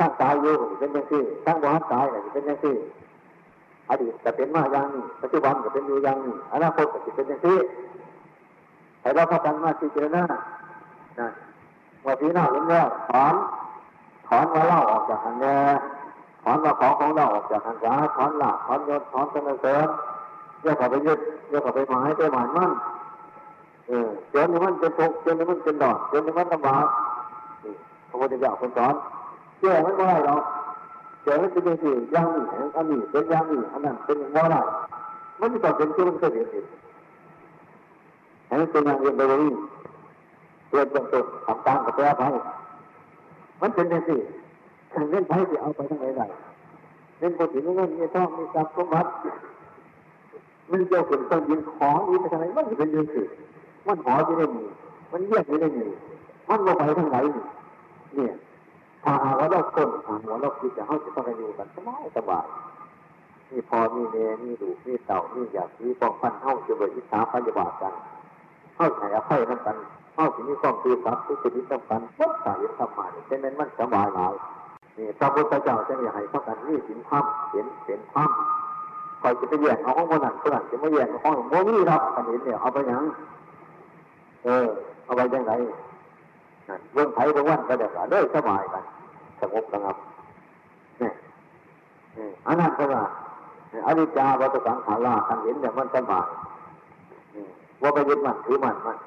ตั้งตายอยู่เป็นยังที่ตั้งวัดตายเป็นยังที่อดีตจะเป็นมาอย่างนี้ปัจจุบันจะเป็นอยู่อย่างนี้อนาคตจะเป็นอย่างนี้ให้เราพัฒนามาที่เจริญนะว่าพี่น้าเห็นแล้วถอนถอนมาเล่าออกจากหันแน่ ถอนมาของของเราออกจากหันษาถอนหลักถอนยศถอนสนเสริญเยอะกว่าไปยึดเยอะกว่าไปหมายไปหมายมั่นเออจนมันเป็นทุกข์จนมันเป็นดอกจนมันลำบากพระพุทธเจ้าคนสอนแก้ไม่ได้หรอกเจอเป็นอย่างนี้อย่างนี้อันนี้เป็นอย่างนี้อันนั้นเป็นอย่างไรมันจะต้องเป็นที่มันเคยเห็นเห็นอันนี้เป็นอย่างเรียนไปเลยเรียนจนจบทำตามกับแปรไปมันเป็นอย่างนี้ เล่นไปจะเอาไปทั้งหนได้เล่นปกติเงินมีทองมีทรัพย์สมบัติมันเกี่ยวกับต้นยินของนี้ไปทางไหนมันจะเป็นย่างนี้มันหอจะได้มีมันเยียกจะได้มีมันลงไปทั้งไหนเนี่ยถ้าหาว่าเราคนหาหัวเราคิดจะเขาจะต้องอยู่กันสบายสบายมีพอมีเนมีดูมีเต่ามีอยากมีปองพันเข้าจะเบิดอิสาพันยบากันเข้าใส่อภัยนั่นกันเข้าถึงมีความคือสัพทุกชนิดต้องกันวัดสายธรรมะนี่เป็นนั้นมันสบายหลาย นี่พระพุทธเจ้าจะอยากให้เท่ากันนี่สินธรรมเห็นเป็นธรรมคอยจะไปแย่งเอาของคนนั้นคนนั้นจะไม่แย่งเอาของโมนี่รับกันเห็นเนี่ยเอาไปยังเออ เอาไปยังไงเรื่องไผ่เรื่องวันก็เดี๋ยวก็เลยสบายกันสงบระงับเนี่ยอันนั้นก็ว่าอนิจจาวัตสังขาราทันเห็นเนี่ยมันสบายว่าไปยึดมันถือมันมัน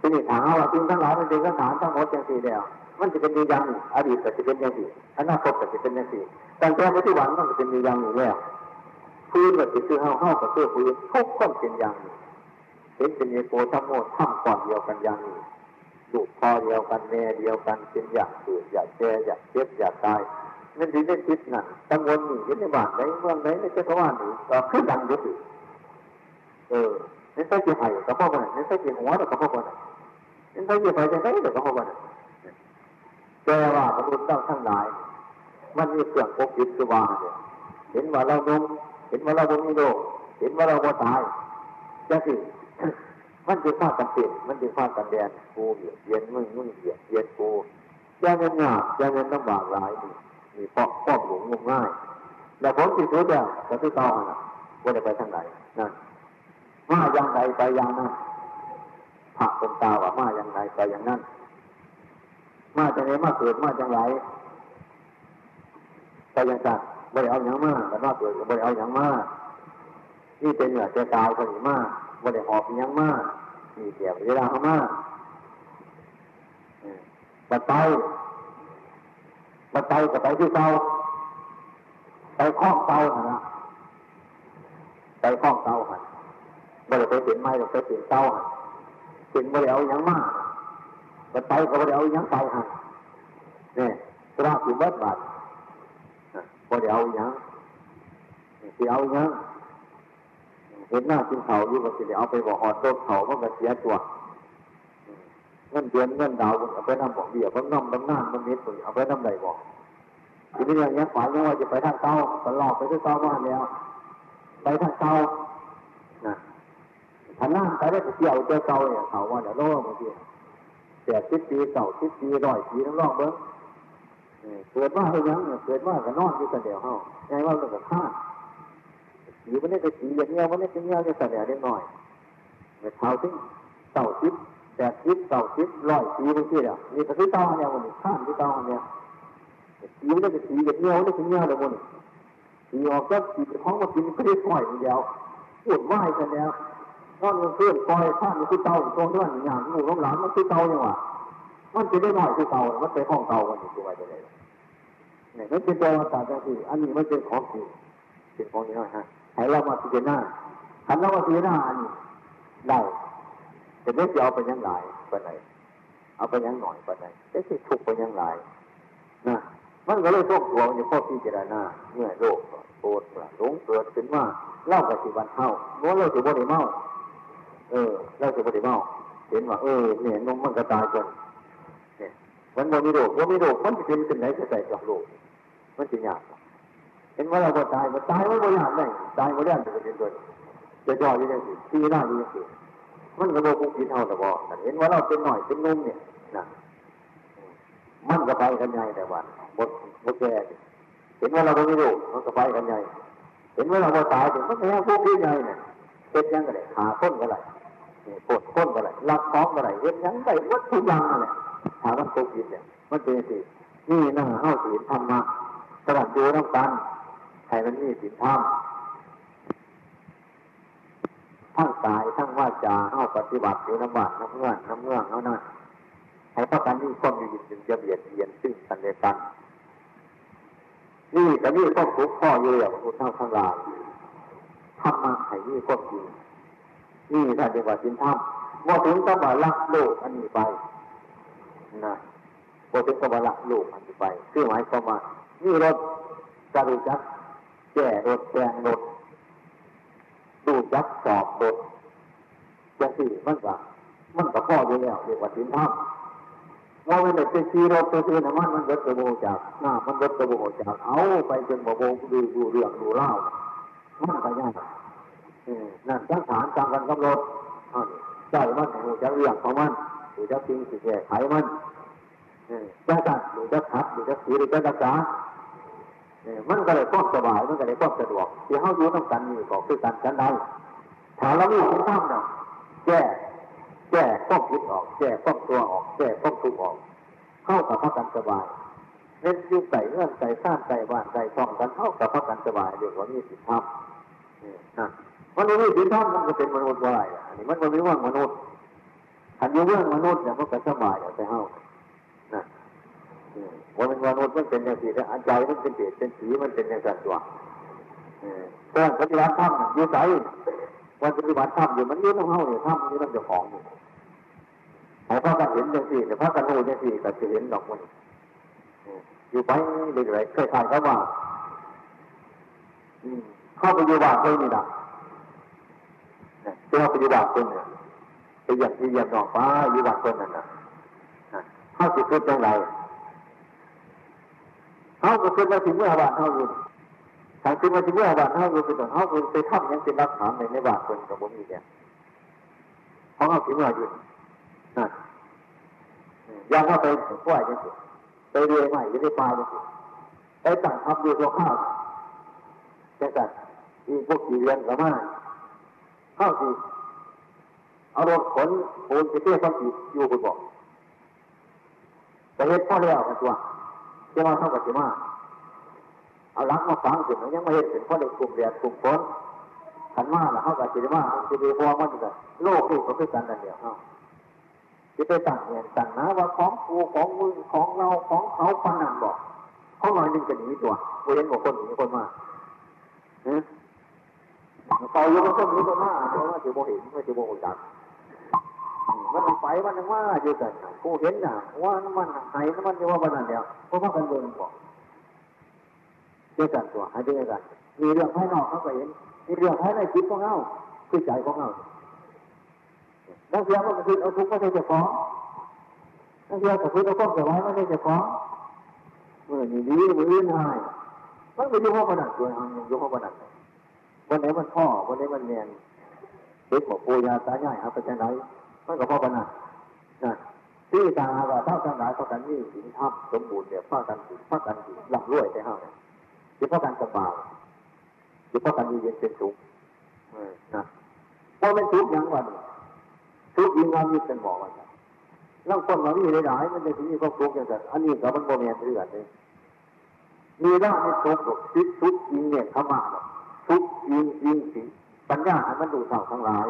ทีนี้ถามว่าจริงทั้งหลายมันเป็นสังขารทั้งหมดอย่างสี่เดียว มันจะเป็นอย่างนี้อดีตก็จะเป็นอย่างนี้อนาคตก็จะเป็นอย่างนี้ตั้งแต่ปัจจุบันมันก็เป็นอย่างนี้แล้วพื้นก็จะคือเฮาเฮากับเสื้อพื้นทุกคนเป็นอย่างนี้เห็นเป็นเอโกทั้งหมดทำก่อนเดียวกันอย่างนี้ลูกพ่อเดียวกันแม่เดียวกันเป็นอย่ากเกิดอยากแก่อยากเจ็บอยากตายนั่นดีได้คิดนั่นกังวลนี่ในบ้านไหนเมืองไหนในจักรวาลนี่ก็คือดังยุติเออนี่ใช่จีไห่กับพ่อคนนั้นนี่ใช่จีหัวกับพ่อคนนั้นนี่ใช่จีไฟจะได้กับพ่อคนนั้น แต่ว่ามนุษย์ต้องทั้งหลาย มันมีเสื่อมปกปิดคือว่าเนี่ยเห็นว่าเรานุ่มเห็นว่าเราบ่มีโลกเห็นว่าเราบ่ตายจะสิมันจะฟากันเปลี่ยนมันจะฟากันแดนกูเบียดเย็นมึงมึงเบียดเย็นกูจะเงินหยาบจะเงินลำบากหลายนี่มีเพราะข้อหลงงมง่าย แล้วผลที่สุดเนี่ยจะที่ต่อนะว่าจะไปทางไหนนั่นมาอย่างไรไปอย่างนั้นผักเป็นตาว่ามาอย่างไรไปอย่างนั้น มาจากไหนมาเกิดมาจากไหนไปย่างนั้นไม่ได้เอาอย่างมากแต่ว่าเกิดไม่ได้เอาอย่างมากนี่เป็นเหนือจะตายคนนี้มากบ่ได้หอบอยังมากมีเกี่ยวเวลาเขามากบัดไปบัดไปกับไปที่เตาไปคล้องเตาหนะไปคล้องเตาหันบ่ได้ไปเปลี่ยนไม้หรือไปเปลี่ยนเตาหันเป็นบริเอาอย่างมาก ก็ไปก็บริเอาอย่างไปฮะเนี่ยตราสิบัดบาทบริเอาอย่างที่เอาอย่างเห็นหน้ากินเขาอยู่ก็สิเอาไปบอกหอดต้นเขามันก็เสียตัวเงินเดือนเงินดาวเอาไปนำบอกเบี้ยเพิ่มน้ำน้ำหน้าน้ำนิดเอาไปน้ำใดบอกทีนี้อย่างเงี้ยฝ่ายยังว่าจะไปทางเต้าตลอดไปที่เต้ามาแล้ว ไปทางเต้านะถ้าน้ำไปได้เกี่ยวเจ้าเต้าเนี่ยเขาว่าเดี๋ยวโลกบางที แปดสิบปีเก่าสิบปีร้อยปีทั้งรอบเบิ้งเกิดว่าให้ยังเกิดว่าก็นอนอยู่กันเดียวเฮาไงว่าเรื่องกับข้าสีมันนี่ก็สีอย่างเงี้ยมันนี่ก็เงี้ยจะแสดงเล็กน้อยเท้าถึงเต่าสิบแปดสิบเต่าสิบร้อยปีบางทีเนี่ยนี่ก็คือเต่าเนี่ยมันข้ามที่เต่าเนี่ยสีมันนี่ก็สีอย่างเงี้ยมันนี่ก็เงี้ยเลยมันสีออกจากสีของมากินก็ได้ปล่อยเดียวปวดไหวกันแล้ว นอนมันเพื่อนปล่อยข้ามมันคือเตาตัวนั้นอย่างหนูน้องหลานมันคือเตาเนี่ยว่ะมันจะได้หน่อยคือเตามันไปห้องเตากันอยู่ตัวไปเลยเนี่ยมันเป็นตัวต่างกันที่อันนี้มันเป็นของจริงเป็นของนี้น่อยฮะให้เรามาพิจารณาขันเรามาพิจารณาอันนี้ได้จะได้จะเอาไปยังหลายไปไหนเอาไปยังหน่อยไปไหนได้ที่ทุกไปยังหลายนะมันก็เลยโชคหัวอยู่พ่อพิจารณาเมื่อโลกโกรธหลงเกิดขึ้นมาเล่ากับสิวันเท่าโน้นเราถือบ่ได้เมา เออเราถือบ่ได้เมาเห็นว่า เออเนี่ยนมมันก็ตายจนเนี่ยมันบ่มีโรคบ่มีโรคมันจะเป็นเป็นไหนจะใส่กับโลกมันจะยากเห็นว่าเราก็ตายมันตายมันบ่ยากเลยตายบ่ได้จะเป็นตัวจะจ่อยู่ยังสิทีหน้าอยู่ยังสิมันก็บ่คงกินเท่าแต่บ่เห็นว่าเราเป็นหน่อยเป็นนุ่มเนี่ยนะมันก็ไปกันใหญ่แต่วันบดบดแก่เห็นว่าเราไม่รู้มันก็ไปกันใหญ่เห็นว่าเราตายถึงมันแค่พวกที่ใหญ่เนี่ยเป็นยังได้หาคนก็ได้ ปวดคนก็ได้รักท้องก็ได้เห็นยังได้วัตถุยังอะไรหามันโกกินเนี่ยมันเป็นสินี่น่าเฮ้าศีลธรรมะสลัดดูน้ำกันใครมันนี่ศีลธรรมทั้งกายทั้งว่าจาเฮ้าปฏิบัติอยู่น้ำบาดน้ำเงื่อนน้ำเงื่อนเท่านั้นให้ประกันนี่ความอยู่จึงจะเบียดเบียนซึ่งกันและกันนี่แต่นี่ต้องทุกข้ออยู่อย่างพุทธทั้งหลายธรรมะให้นี่ก็จริง นี่ถ้าเรียกว่าสินธรรมว่าถึงต้องมาละโลกอันนี้ไปนะว่าถึงต้องมาละโลกอันนี้ไปคือหมายความว่านี่รถกระดูจักแก่รถแกงรถดูจักสอบรถจังสี่มันก็มันก็พ่ออยู่แล้วเรียกว่าสินธรรมว่าไม่ได้เป็นซีรถตัวอื่นมันมันรถกระโบจากหน้ามันรถกระโบจากเอาไปจนบ่โบดูดูเรื่องดูเล่ามันก็ยาก นั่นทั้งฐานตามกันกำหนดใจมันหูจะเรื่องของมันหูจะพิงสิแก้ไขมันจะตัดหรือจะขัดหรือจะสีหรือจะรักษามันก็เลยความสบายมันก็เลยความสะดวกที่เขาอยู่ต้องกันนี่ก็คือกันกันได้ถ้าเราไม่คิดทำนะแก้แก้ข้อคิดออก แก้ข้อตัวออก แก้ข้อทุกออก เข้ากับพระกันสบายเน้นยุ่งใส่เงื่อนใส่ร้างใส่บ้านใส่ช่องกันเข้ากับพระกันสบายเดี๋ยวนี้สิทำนะ มันไม่มีสิทำมันก็เป็นมนุษย์ว่าไรอันนี้มันไม่ว่ามนุษย์อันนี้เรื่องมนุษย์เนี่ยมันก็สบายแต่เข้านะว่ามันมนุษย์มันเป็นอย่างสีแต่อันใจมันเป็นเปรตเป็นสีมันเป็นอย่างสัตว์ตัวเรื่องปฏิบัติธรรมอยู่ใสวันปฏิบัติธรรมอยู่มันยืนต้องเขาเนี่ยธรรมนี่มันจะของอยู่ให้พระกันเห็นอย่างสี่แต่พระกันรู้อย่างสี่ก็จะเห็นดอกมันอยู่ไปเรื่อยๆเคยผ่านเขาว่าเข้าไปอยู่บ้านเลยนี่นะ เจ้าปฏิบัติคนเนี่ยไปอย่างที่อย่างนอกฟ้าอยู่บ้านคนนั่นนะเขาสิคิดยังไงเขาก็คิดว่าถึงเมื่อบ้านเขาอยู่ทางคิดว่าถึงเมื่อบ้านเขาอยู่คือตอนเขาไปทำยังเป็นรักฐาในในบ้านคนกับผมมีกเนี่ยเขาเอาถึงเมื่ออยู่นั่นยังว่าไปกล้วยยังสิไปเรียนใหม่ยังได้ปลายยังสิไปตั้งทับดูตัวข้าวแค่กันอีพวกขี่เรียนกับมา เข้าสิเอารถขนปูนไปเที่ยวต้องขี่อยู่คุณบอกแต่เห็นพ่อแล้วกันตัวเจ้าเท่ากับเจ้ามาเอาลักมาฟังถึงยังไม่เห็นถึงพ่อเด็กกลุ่มเรียนกลุ่มคนขันมาแล้วเขากับเจ้ามาจะไปพวงมันจะโลกนี่ก็คือกันนั่นเดียวเขาจะไปตั้งเงินตั้งนะว่าของกูของมึงของเราของเขาฟันนั่นบอกเขาหน่อยนึงจะหนีตัวกูเห็นว่าคนหนีคนมาเนี่ย ขาอยู่มันก็มีคนมาเพราะว่าจะโมเห็นไม่จะโมโหจักมันไปมันว่าอยู่กันผู้เห็นน่ะ ว่ามันหายมันจะว่าวันนั้นเดียวเพราะว่ากันเบิ่งบอกเดียวกันตัวให้เดียวกันมีเรื่องภายนอกเขาก็เห็นมีเรื่องภายในจิตของเขาคือใจของเขาบางทีมันก็คือเอาทุกข์มาใส่เจ้าของบางทีก็คือเอาข้อเกิดไว้มาใส่เจ้าของเมื่อนี้ดีมืออื่นหายมันก็ยุ่งข้องประดับตัวเองยุ่งข้องประดับ วันไหนมันพ่อวันไหนมันเนียนเด็กบอกปูยาตายายเอาไปจากไหนมันก็พ่อประดับนะที่ตาว่าเท่ากันหลายเท่ากันนี่สินทับสมบูรณ์เนี่ยพ่อกันสิพ่อกันสิหลับรวยใช่ไหมที่พ่อกันสบายที่พ่อกันมีเย็นเป็นสุขนะพอเป็นทุกข์ยังวันทุกข์ยิงงามยิ่งเป็นหมอวันร่างคนเรามีหลายๆมันจะมีความทุกข์อย่างนั้นอันนี้ก็มันโมเมนต์เรื่องนี้มีร่างในทุกข์ทุกข์ทุกยิงเนี่ยขมา ทุกยิงยิงสิปัญญาให้มันดูเท่าทั้งหลาย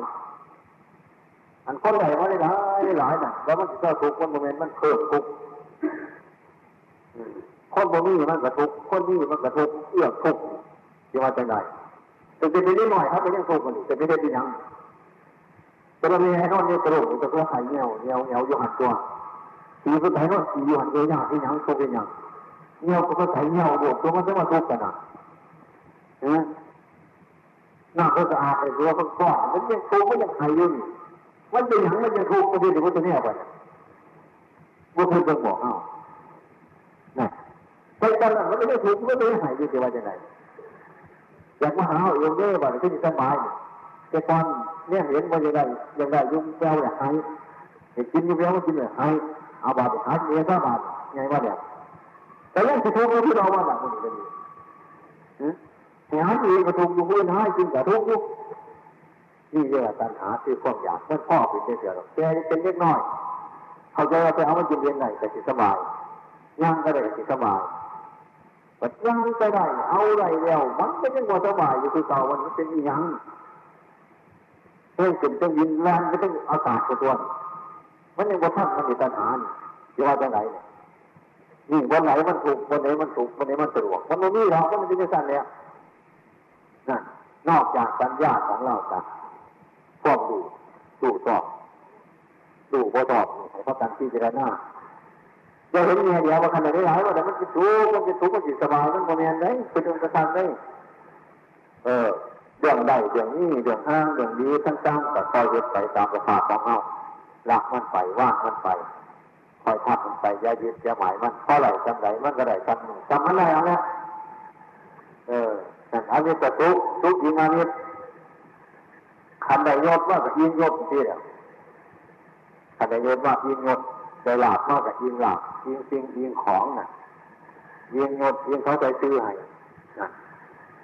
อันคนใหญ่มาหลายหลายน่ะแล้วมันจะทุกคนโมเมนต์มันเพิ่มทุกข์คนโมมีมันกระทุกข์คนนี้มันกระทุกเอื้อทุกข์ที่ว่าจะไงแต่เป็นไปได้หน่อยครับเป็นยังทุกข์กันแต่ไม่ได้ที่ยังแต่เรามีไอ้นอนเนี่ยกระโดดจะก็หายเงี้ยวเงี้ยวเงี้ยวอยู่หันตัวสีก็ไถนอนสีอยู่หันเงี้ยวที่ยังทุกเป็นยังเงี้ยวก็ไถเงี้ยวบวกตัวมันจะมาทุกข์กันอะเห็นไหม น้ำก็สะอาดไอ้ตัวมันก้อนมันยังทุกข์มันยังหายอยู่งมันเป็นอย่างมันยังทุกข์ก็ดีเดี๋ยวมันจะเนี่ยไปว่าเพิ่งจะบอกเอ้าน่ะไปกันแล้วมันไม่ได้ทุกข์มันไม่ได้หายอยู่ที่ว่าจะไหนอยากมาหาเอาเองเด้อบ่ที่จะสบายแต่ก่อนเนี่ยเห็นว่าอย่างไรอย่างไรยุ่งแก้วอยากให้เห็นกินยุ่งแก้วก็กินเลยให้เอาบาทไปหาเมียก็บาทไงว่าเนี่ยแต่ยังจะทุกข์ที่เราว่าแบบนี้ก็ดี หาอีกก็ทุกอยู่เพื่อนให้กินแต่ทุกอยู่นี่เรียกว่าปัญหาคือความอยากมื่อพ่อเป็นเสียหรอกแกเป็นเล็กน้อย เขาจะไปเอามากินเรียนไหนแต่สิสบายย่างก็ได้สิสบายปัจจัยไปได้ เอาไรแล้ว มันก็ยังว่าสบายอยู่คือเก่ามันเป็นอีหยังเรื่องเป็นต้องยินแรงก็ต้องอากาศกระตัวมันยังว่าท่านมันมีปัญหาที่ว่าจะไหนนี่วันไหนมันถูกวันไหนมันถูกวันไหนมันสะดวกวันนี้เราก็มันจะไม่สั้นแล้ว นั่นนอกจากสัญญาของเราจากพวกดูดูตอบดูพอตอบให้เขาตั้งที่เรนาจะเห็นเมียเดียวว่าขนาดนี้หลายว่าแต่มันจะทุกข์มันจะทุกข์มันจะสบายมันโมเมนต์ได้เป็นองค์ประธานได้เออเรื่องใดเรื่องนี้เรื่องห้างเรื่องนี้ต่างๆก็คอยยึดไปตามสภาพของเฮาละมันไปว่างมันไปคอยทับมันไปย่ายึดย่าหมายมันเพราไหลจำไหลมันก็ได้จำจำมันได้เอาเนี่ยเออ อันนี้จะทุกทุกข์ยิงอันนี้คันใดยศว่าก็ยิงยศที่เดียวคันใดยศว่ายิงยศใจหลาบมากกับยิงหลาบยิงสิ่งยิงของน่ะยิงยศยิงเขาใจซื้อให้นะ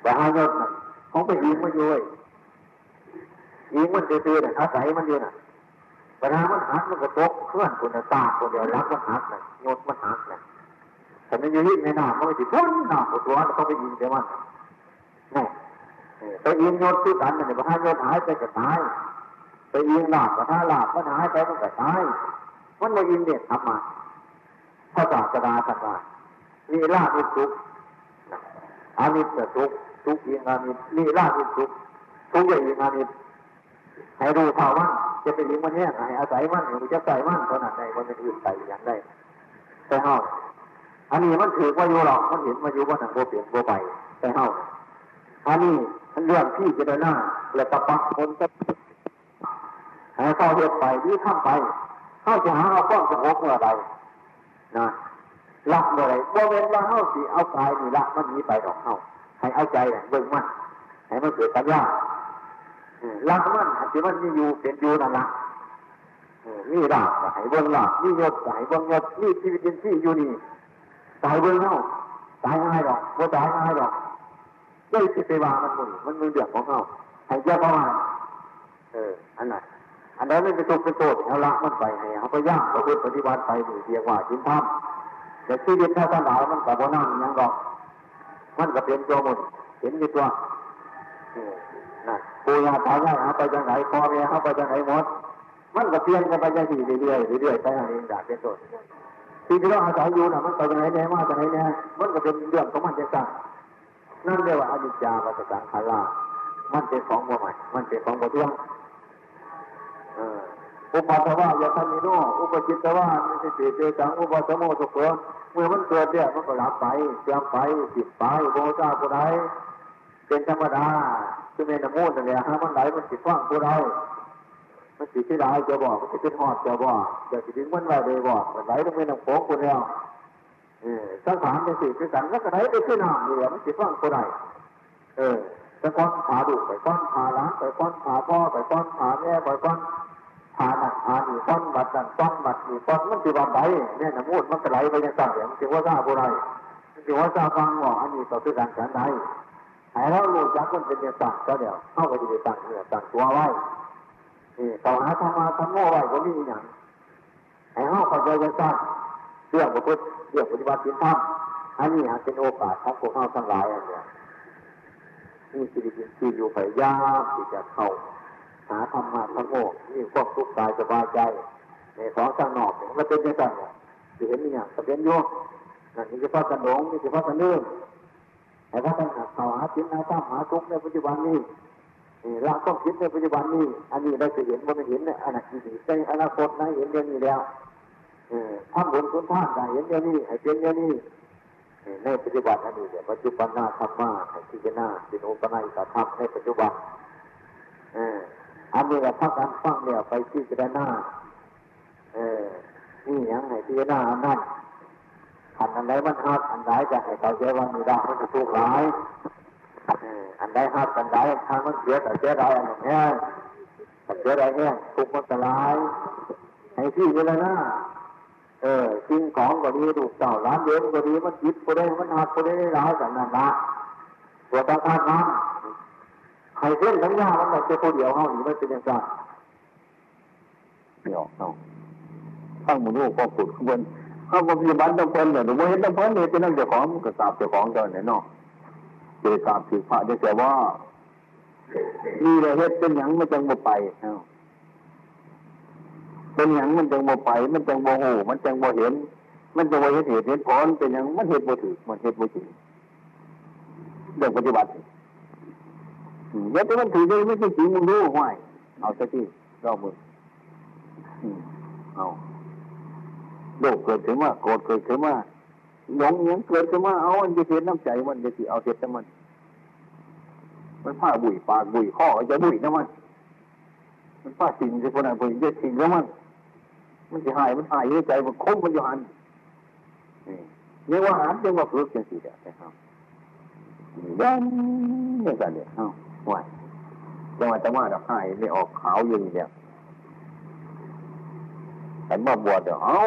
แต่ห้ายศน่ะเขาไปยิงมันอยู่ยิงมันซื้อๆน่ะอาศัยมันอยู่น่ะปัญหามันหักมันก็ตกเคลื่อนคนตาคนเดียวรักมันหักน่ะยศมันหักน่ะแต่มันยู่ที่ในหน้ามันไม่ติดพ้นหน้าปวดตัวเขาไปยิงแต่มันนี่ ไปยิงยศคือกันเนี่ยปัญหายศหายไปก็ตายไปยิงหลาบปัญหาหลาบมันหายไปมันก็ตายมันมายินเด็ดทำมาพระศาสดาท่านว่าลีลามิทุกอามิตรทุกทุกยิงอามิตรลีลามิทุกทุกอย่างยิงอามิตให้ดูเท่ามันจะไปยิงมันเนี่ยให้อาศัยมันให้จะใส่มันเท่านั้นได้มันเป็นอื่นใส่อย่างได้แต่เฮาอันนี้มันถือว่าอยู่หรอกมันเห็นมาอยู่ว่าหนังโบเปลี่ยนโบไปแต่เฮา อันนี้เรื่องที่จะได้หน้าและตะปักคนจะห้เข้าเหตุไปนี่ข้ามไป เข้าจะหาเอาความสงบเมื่อใดนะละเมื่อไรบ่เว้นว่าเข้าสิเอากายนี่ละมันหนีไปดอกเข้าให้เอาใจเบิ่งมันให้มันเกิดปัญญาละมันที่มันมีอยู่เป็นอยู่นั่นละนี่ละให้เบิ่งละนี่ยศให้เบิ่งยศนี่ชีวิตเป็นที่อยู่นี่ตายเบิ่งเข้าตายง่ายดอกบ่ตายง่ายดอก ได้สิไปว่ามันมึงมันมึงเดือดของเขาให้เจ้าประมาณเออ อันไหนอันนั้นไม่เป็นทุกเป็นโทษเอาละมันไปให้เขาไปย่างเราเพื่อปฏิบัติไปหรือเรียกว่าจินทำแต่ชีวิตถ้าท่านหลายมันกับโบนั่งยังดอก มันก็เป็นตัวหมดเห็นอยู่ตัวนะปูยาตายายเขาไปจังไหนพ่อแม่เขาไปจังไหนหมด มันก็เปลี่ยนกันไปจังสี่เรื่อยๆเรื่อยๆไปนั่นเองจากเป็นต้นที่ที่เราอาศัยอยู่น่ะมันไปจังไหนแน่มาจังไหนแน่มันก็เป็นเรื่องของมันจะสั่ง นั่นเรียกว่าอนิจจาวัฏสังขารามันเป็นของโมใหม่ มันเป็นของโมเที่ยงอุปาทวะยาธมิโนอุปจิตตวะนิสิติเจสังอุปสมโมสุเขเมื่อมันเกิดเนี่ยมันก็รับไปเสื่อมไปติดไปโบชาผู้ใดเป็นธรรมดาคือเมนมูนเนี่ยฮะมันไหลมันติดฟังผู้ใดมันติดที่ไหนจะบอกมันจะเป็นหอดจะบอกจะติดมันไหลเลยบอกมันไหลตรงเมนน้ำโขงคนเดียว สังขารเป็นสิ่งที่กันแล้วก็ไหลไปขึ้นน้ำเนี่ยมันติดฟังผู้ใดเออไปก้อนขาดุไปก้อนขาล้างไปก้อนขาพ่อไปก้อนขาแม่ไปก้อนผาหนักผาหนีก้อนบัดนั่นก้อนบัดหนีก้อนมันติดบัดไหลเนี่ยน้ำมูดมันก็ไหลไปยังสั่งอย่างมันติว่าซาผู้ใดมันติว่าซาฟังว่าอันนี้ต่อคือการฉันใดให้เรารู้จักมันเป็นย่างสั่งก็เดี๋ยวเข้าไปจะไปสั่งเนี่ยสั่งตัวไว้นี่ต่อหาธรรมะธรรมโมไว้ก็มีอย่างให้เข้าเขาใจกันสั่ง เรื่องประพฤติเรื่องปฏิบัติธรรมอันนี้เป็นโอกาสของพวกเราทั้งหลายอันเนี้ยนี่สิริกินที่อยู่พยายามที่จะเข้าหาธรรมะธรรมโมนี่ความทุกข์กายสบายใจ ในสองข้างนอกเนี่ยมันเป็นยังไงจะเห็นมีอย่างจะเป็นโยกนั่นนี่จะพักกันหลงนี่จะพักกันเลื่อนแต่ว่าตั้งแต่เขาหาจิตนาตั้งหาทุกในปัจจุบันนี้ละต้องคิดในปัจจุบันนี้ อันนี้เราจะเห็นว่าไม่เห็นเนี่ยอนาคตในอนาคตนะเห็นเรื่องนี้แล้ว ท่านบุญคุณท่านได้เห็นเรื่องนี้ให้เป็นเรื่องนี้ในปัจจุบันอันนี้เนี่ยปัจจุบันหน้าธรรมะให้พิจารณาเป็นอุปนัยธรรมในปัจจุบันอันนี้เราพักกันฟังเนี่ยไปพิจารณาเออนี่ยังให้พิจารณาอันนั้นขันอันใดมันฮักอันใดจะให้เขาใจว่ามีได้มันจะทุกข์หลายอันใดฮักอันใดทางมันเสียแต่เสียได้อันนี้แต่เสียได้เนี่ยทุกข์มันจะลายให้ที่พิจารณา เออสิ่งของก็ดีถูกเจ้าร้านเดินก็ดีมันจิตก็ได้มันหักก็ได้หลายแต่นั้นละตัวตั้านนั้นใครเส้นทั้งยามันจะตัวเดียวเขาหนีไม่เป็นย่างไรเดี๋ยวเอาฟังมุนูก็ขุดข้างบนเขาบอกมีบัตรต้องเพิ่นเนี่ยหรือว่เห็นต้องเพิ่นเนี่ยเป็นนักเจ้าของก็สาบเจ้าของเจ้าเนี่ยเนาะเจ้าสาบถือพระจะแต่ว่านี่เลยเฮ็ดเป็นย่างมันจังบ่ไปเนาะ เป็นอย่างมันจังบ่ไป มันจังบ่หูมันจังบ่เห็น มันจังบ่เห็นเหตุเห็นผลเป็นอย่างมันเหตุบ่ถือมันเหตุบ่จริงเรื่องปฏิบัติเดี๋ยวมันถือได้ไม่ใช่จริงมึงรู้ห้วยเอาสักทีรอบมือเอาโลกเกิดขึ้นมาโกรธเกิดขึ้นมาหลงยังเกิดขึ้นมาเอาอันจะเทียนน้ำใจมันจะสิเอาเทียนน้ำมัน มันผ้าบุยปากบุยข้อจะบุยน้ำมัน มันผ้าสิ่งจะคนไหนบุยจะสิ่งน้ำมันมันจะหายมันหายในใจมันคมมันอยู่หันนี่ยังว่าหารยังว่าฝึกยังสิเดียวนะครับยันยังกันเนี่ยเอาไหวจังหวะจังหวะดอกไม้ไม่ออกขาวอยู่นี่เนี่ยฉันมาบวชเดี๋ยวเอ้า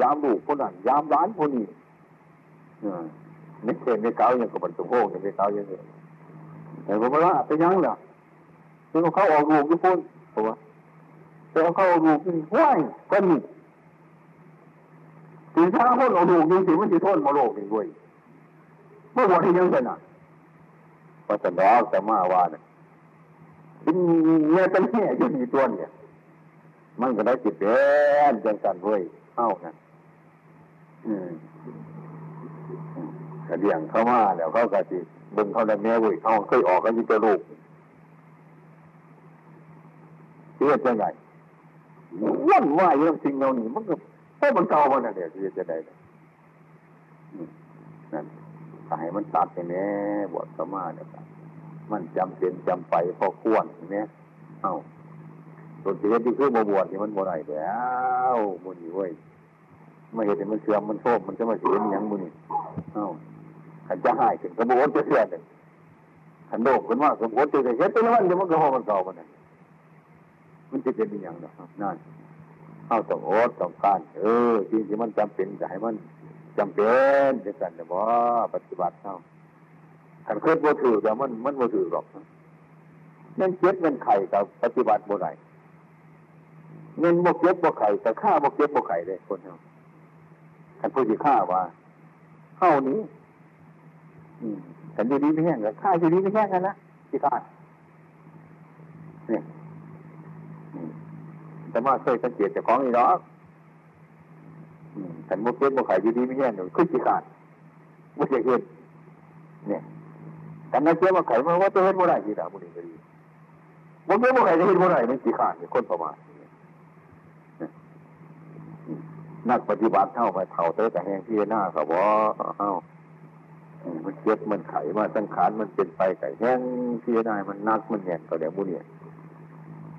ยามลูกคนนั้นยามร้านคนนี้ไม่เช่ไม่เก้าอย่างกับมันตุโง่ยังไม่เก้าอย่างนี้แต่ผมว่าไปยังเหรอคือเขาออกลูกทุกคน ผมว่าแต่เขาออกลูกนี่ห้วยก็มีถึงถ้าคนออกลูกจริงๆมันจะโทษมาโลกนี่ด้วยเมื่อวันที่ยังเป็นอะพอจะร้องจะมาว่าเนี่ยเป็นเงี้ยเป็นแง่อยู่ในตัวเนี่ยมันก็ได้จิตเป็นจังสันเว้ยเข้านะอืมกระเดียงเข้ามาแล้วเขากระจิบึงเขาได้แม่เว้ยเขาเคยออกกันที่ตัวลูก เชื่อจะไงวันว่าอย่างสิ่งเหล่านี้มันก็เพราะมันเก่ามันนั่นแหละที่จะได้นั่นตายมันตัดไปแน่บวชเข้ามาเนี่ยมันจำเป็นจำไปพอควรเนี่ยเอ้าตัวเสียที่คือมาบวชนี่มันบ่ได้แล้วมุนี่เว้ยไม่เห็นมันเสื่อมมันโทษมันจะมาเสียอย่างมุนี่เอ้าขันจะหายขึ้นกระโดดจะเสียเลยขันโดกขึ้นว่าสมบูรณ์จะเสียตัวนั้นเดี๋ยวมันก็หอมันเก่ามันนั่น มันจะเป็นอย่างนั้นนั่นเข้าต้องอดต้องการ เออจริงที่มันจำเป็นจะให้มันจำเป็นจะกันแต่ว่าปฏิบัติเข้าขันเคยบ่ถือแต่มันมันบ่ถือหรอกนั่นเจ็บเงินไข่กับปฏิบัติบ่ได้เงินบกเก็บบกไข่แต่ฆ่าบกเก็บบกไข่เลยคนเนาท่านพูดที่ฆ่าว่าเข้านี้ฉันอยู่ดีไม่แห้งกันฆ่าอยู่ดีไม่แห้งกันนะที่ฆ่าเนี่ย แต่มาเคยสังเกตจากของนี่เนาะฉันบกเก็บบกไข่อยู่ดีไม่แห้งเลยขึ้นที่ขาดไม่ใช่เห็นเนี่ยแต่นักเก็บบกไข่มันว่าจะเห็นบ่ได้ที่ตาบุรีก็ดีบกเก็บบกไข่จะเห็นบ่ได้มันที่ขาดคนประมาณนักปฏิบัติเท่าไปเท่าเตอแต่แหงที่หน้าเขาบอกเอ้ามันเจ็บมันไขมาสังขารมันเป็นไปไก่แห้งที่หน้มันนักมันแหงก็เดี๋ยวบุเนี่ย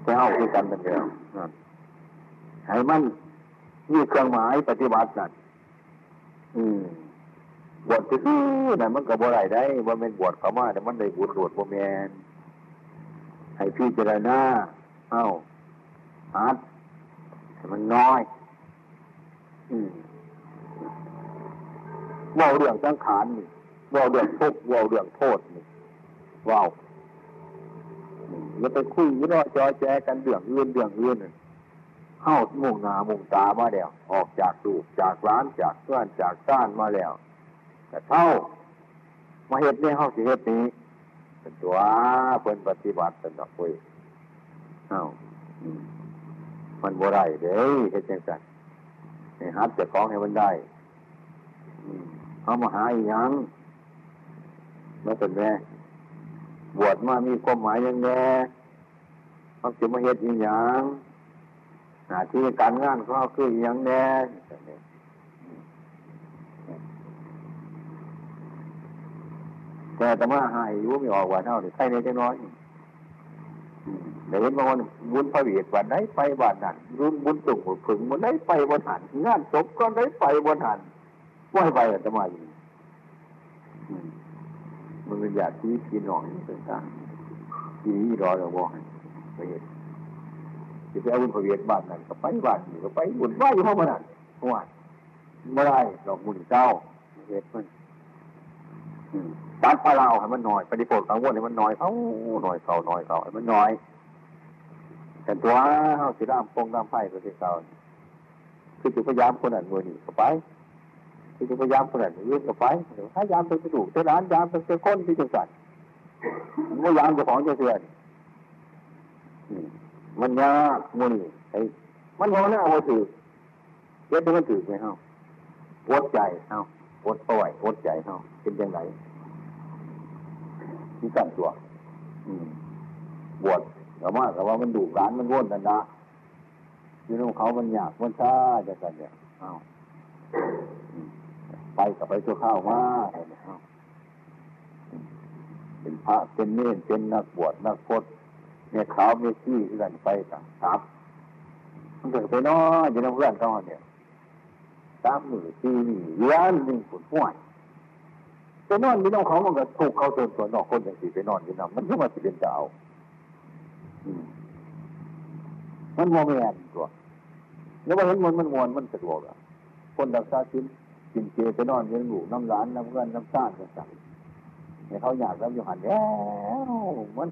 แค่เอาคือกันนั่นเดียวนั่น ให้มันมีเครื่องหมายปฏิบัตินั่นอืมบวชที่นั่นมันก็บ่ไรได้ว่าเป็นบวชเขามาแต่มันได้บุญบวชบ่แมนให้พี่เจรณาเอ้าฮัดให้มันน้อย อืมว่าเรื่องสังขารนี่ว่าเรื่องทุกข์ว่าเรื่องโทษนี่ว้าวอย่าไปคุยอย่าไปจอแจกันเรื่องอื่นเรื่องอื่นน่ะ เข้ามุ่งหน้ามุ่งตามาแล้ว ออกจากลูกจากร้านจากเพื่อนจากซ่านมาแล้ว แต่เท่ามาเฮ็ดนี่เข้าสิเฮ็ดนี้เป็นตัวเพิ่นปฏิบัติเป็นดอกคุยเอ้ามันบ่ได้เด้เฮ็ดจังซั่นให้หัดเจะของให้มันได้เขามาหาอีหยังมาเป็นแม่บวชมามีความหมายยังไงเขาจะมาเฮ็ดอีหยัง หน้าที่การงานเขาคืออีหยังแน่แต่แต่ว่าหายอยู่ไม่ออกว่าเท่านี่ใครในจังน้อยเดี๋ยวเห็นบางคนบุญพระเวทวันไหนไปวันนั้นบุญบุญสุขผึ่งวันไหนไปวันหันงานศพก็ไหนไปวันหันว่าให้ไปแต่มาอยู่มันเป็นญาติพี่น้องต่างๆทีนี้รอเราบอกไปเห็น จะไปเอาบุญพระเวทบ้านนั้นก็ไปบ้านนี้ก็ไปบุญไหวอยู่ห้องมันนั่นเพราะว่าไม่ได้ดอกบุญเจ้าเหตุมันอืมตัดปลาเราให้มันหน่อยปฏิโภคสังวรให้มันหน่อยเขาหน่อยเขาหน่อยเขาให้มันหน่อยแต่ตัวเขาสิรามพงรามไพ่ก็สิเก่าคือจุพยายามคนนั้นมือนี่ก็ไปคือจุพยายามคนนั้นยืนก็ไปถ้ายามเป็นกระดูกเจ้าร้านยามเป็นเจ้าก้นที่จังสันมันก็ยามจ้าของจ้าเสือน มันยากมือนี่ไอ้มันพอหน้าโอถือเย็ดมันถือไหมเฮาปวดใจเฮาปวดป่วยปวดใจเฮาเป็นยังไงที่สั่นตัวอืมบวชแต่ว่าแต่ว่ามันดุร้านมันร่นนันนะที่น้องเขามันอยากมันช้าจะกันเนี่ยเอาไปกับไปตัวข้าวมาเอาเป็นพระเป็นเนรเป็นนักบวชนักพจน์ เนี่ยขาวเมขี้กันไปต่างครับมันเกิดไปน้อยอยู่ในเพื่อนเขาเนี่ยสามหมื่นสี่หมื่นเลี้ยนหนึ่งผลห้วยไปนอนมีน้องเขามันก็ถูกเขาจนตัวนอกคนอย่างสี่ไปนอนอยู่นะมันก็มาสิเป็นเจ้ามันโมเมนตัวแล้วว่าเห็นมันมันมวนมันสะดวกอะคนรักษาชิ้นกินเจไปนอนเลี้ยงลูน้ำร้านน้ำเงินน้ำซ่านต่างๆเนี่ยเขาอยากแล้วอยู่หันแล้วมัน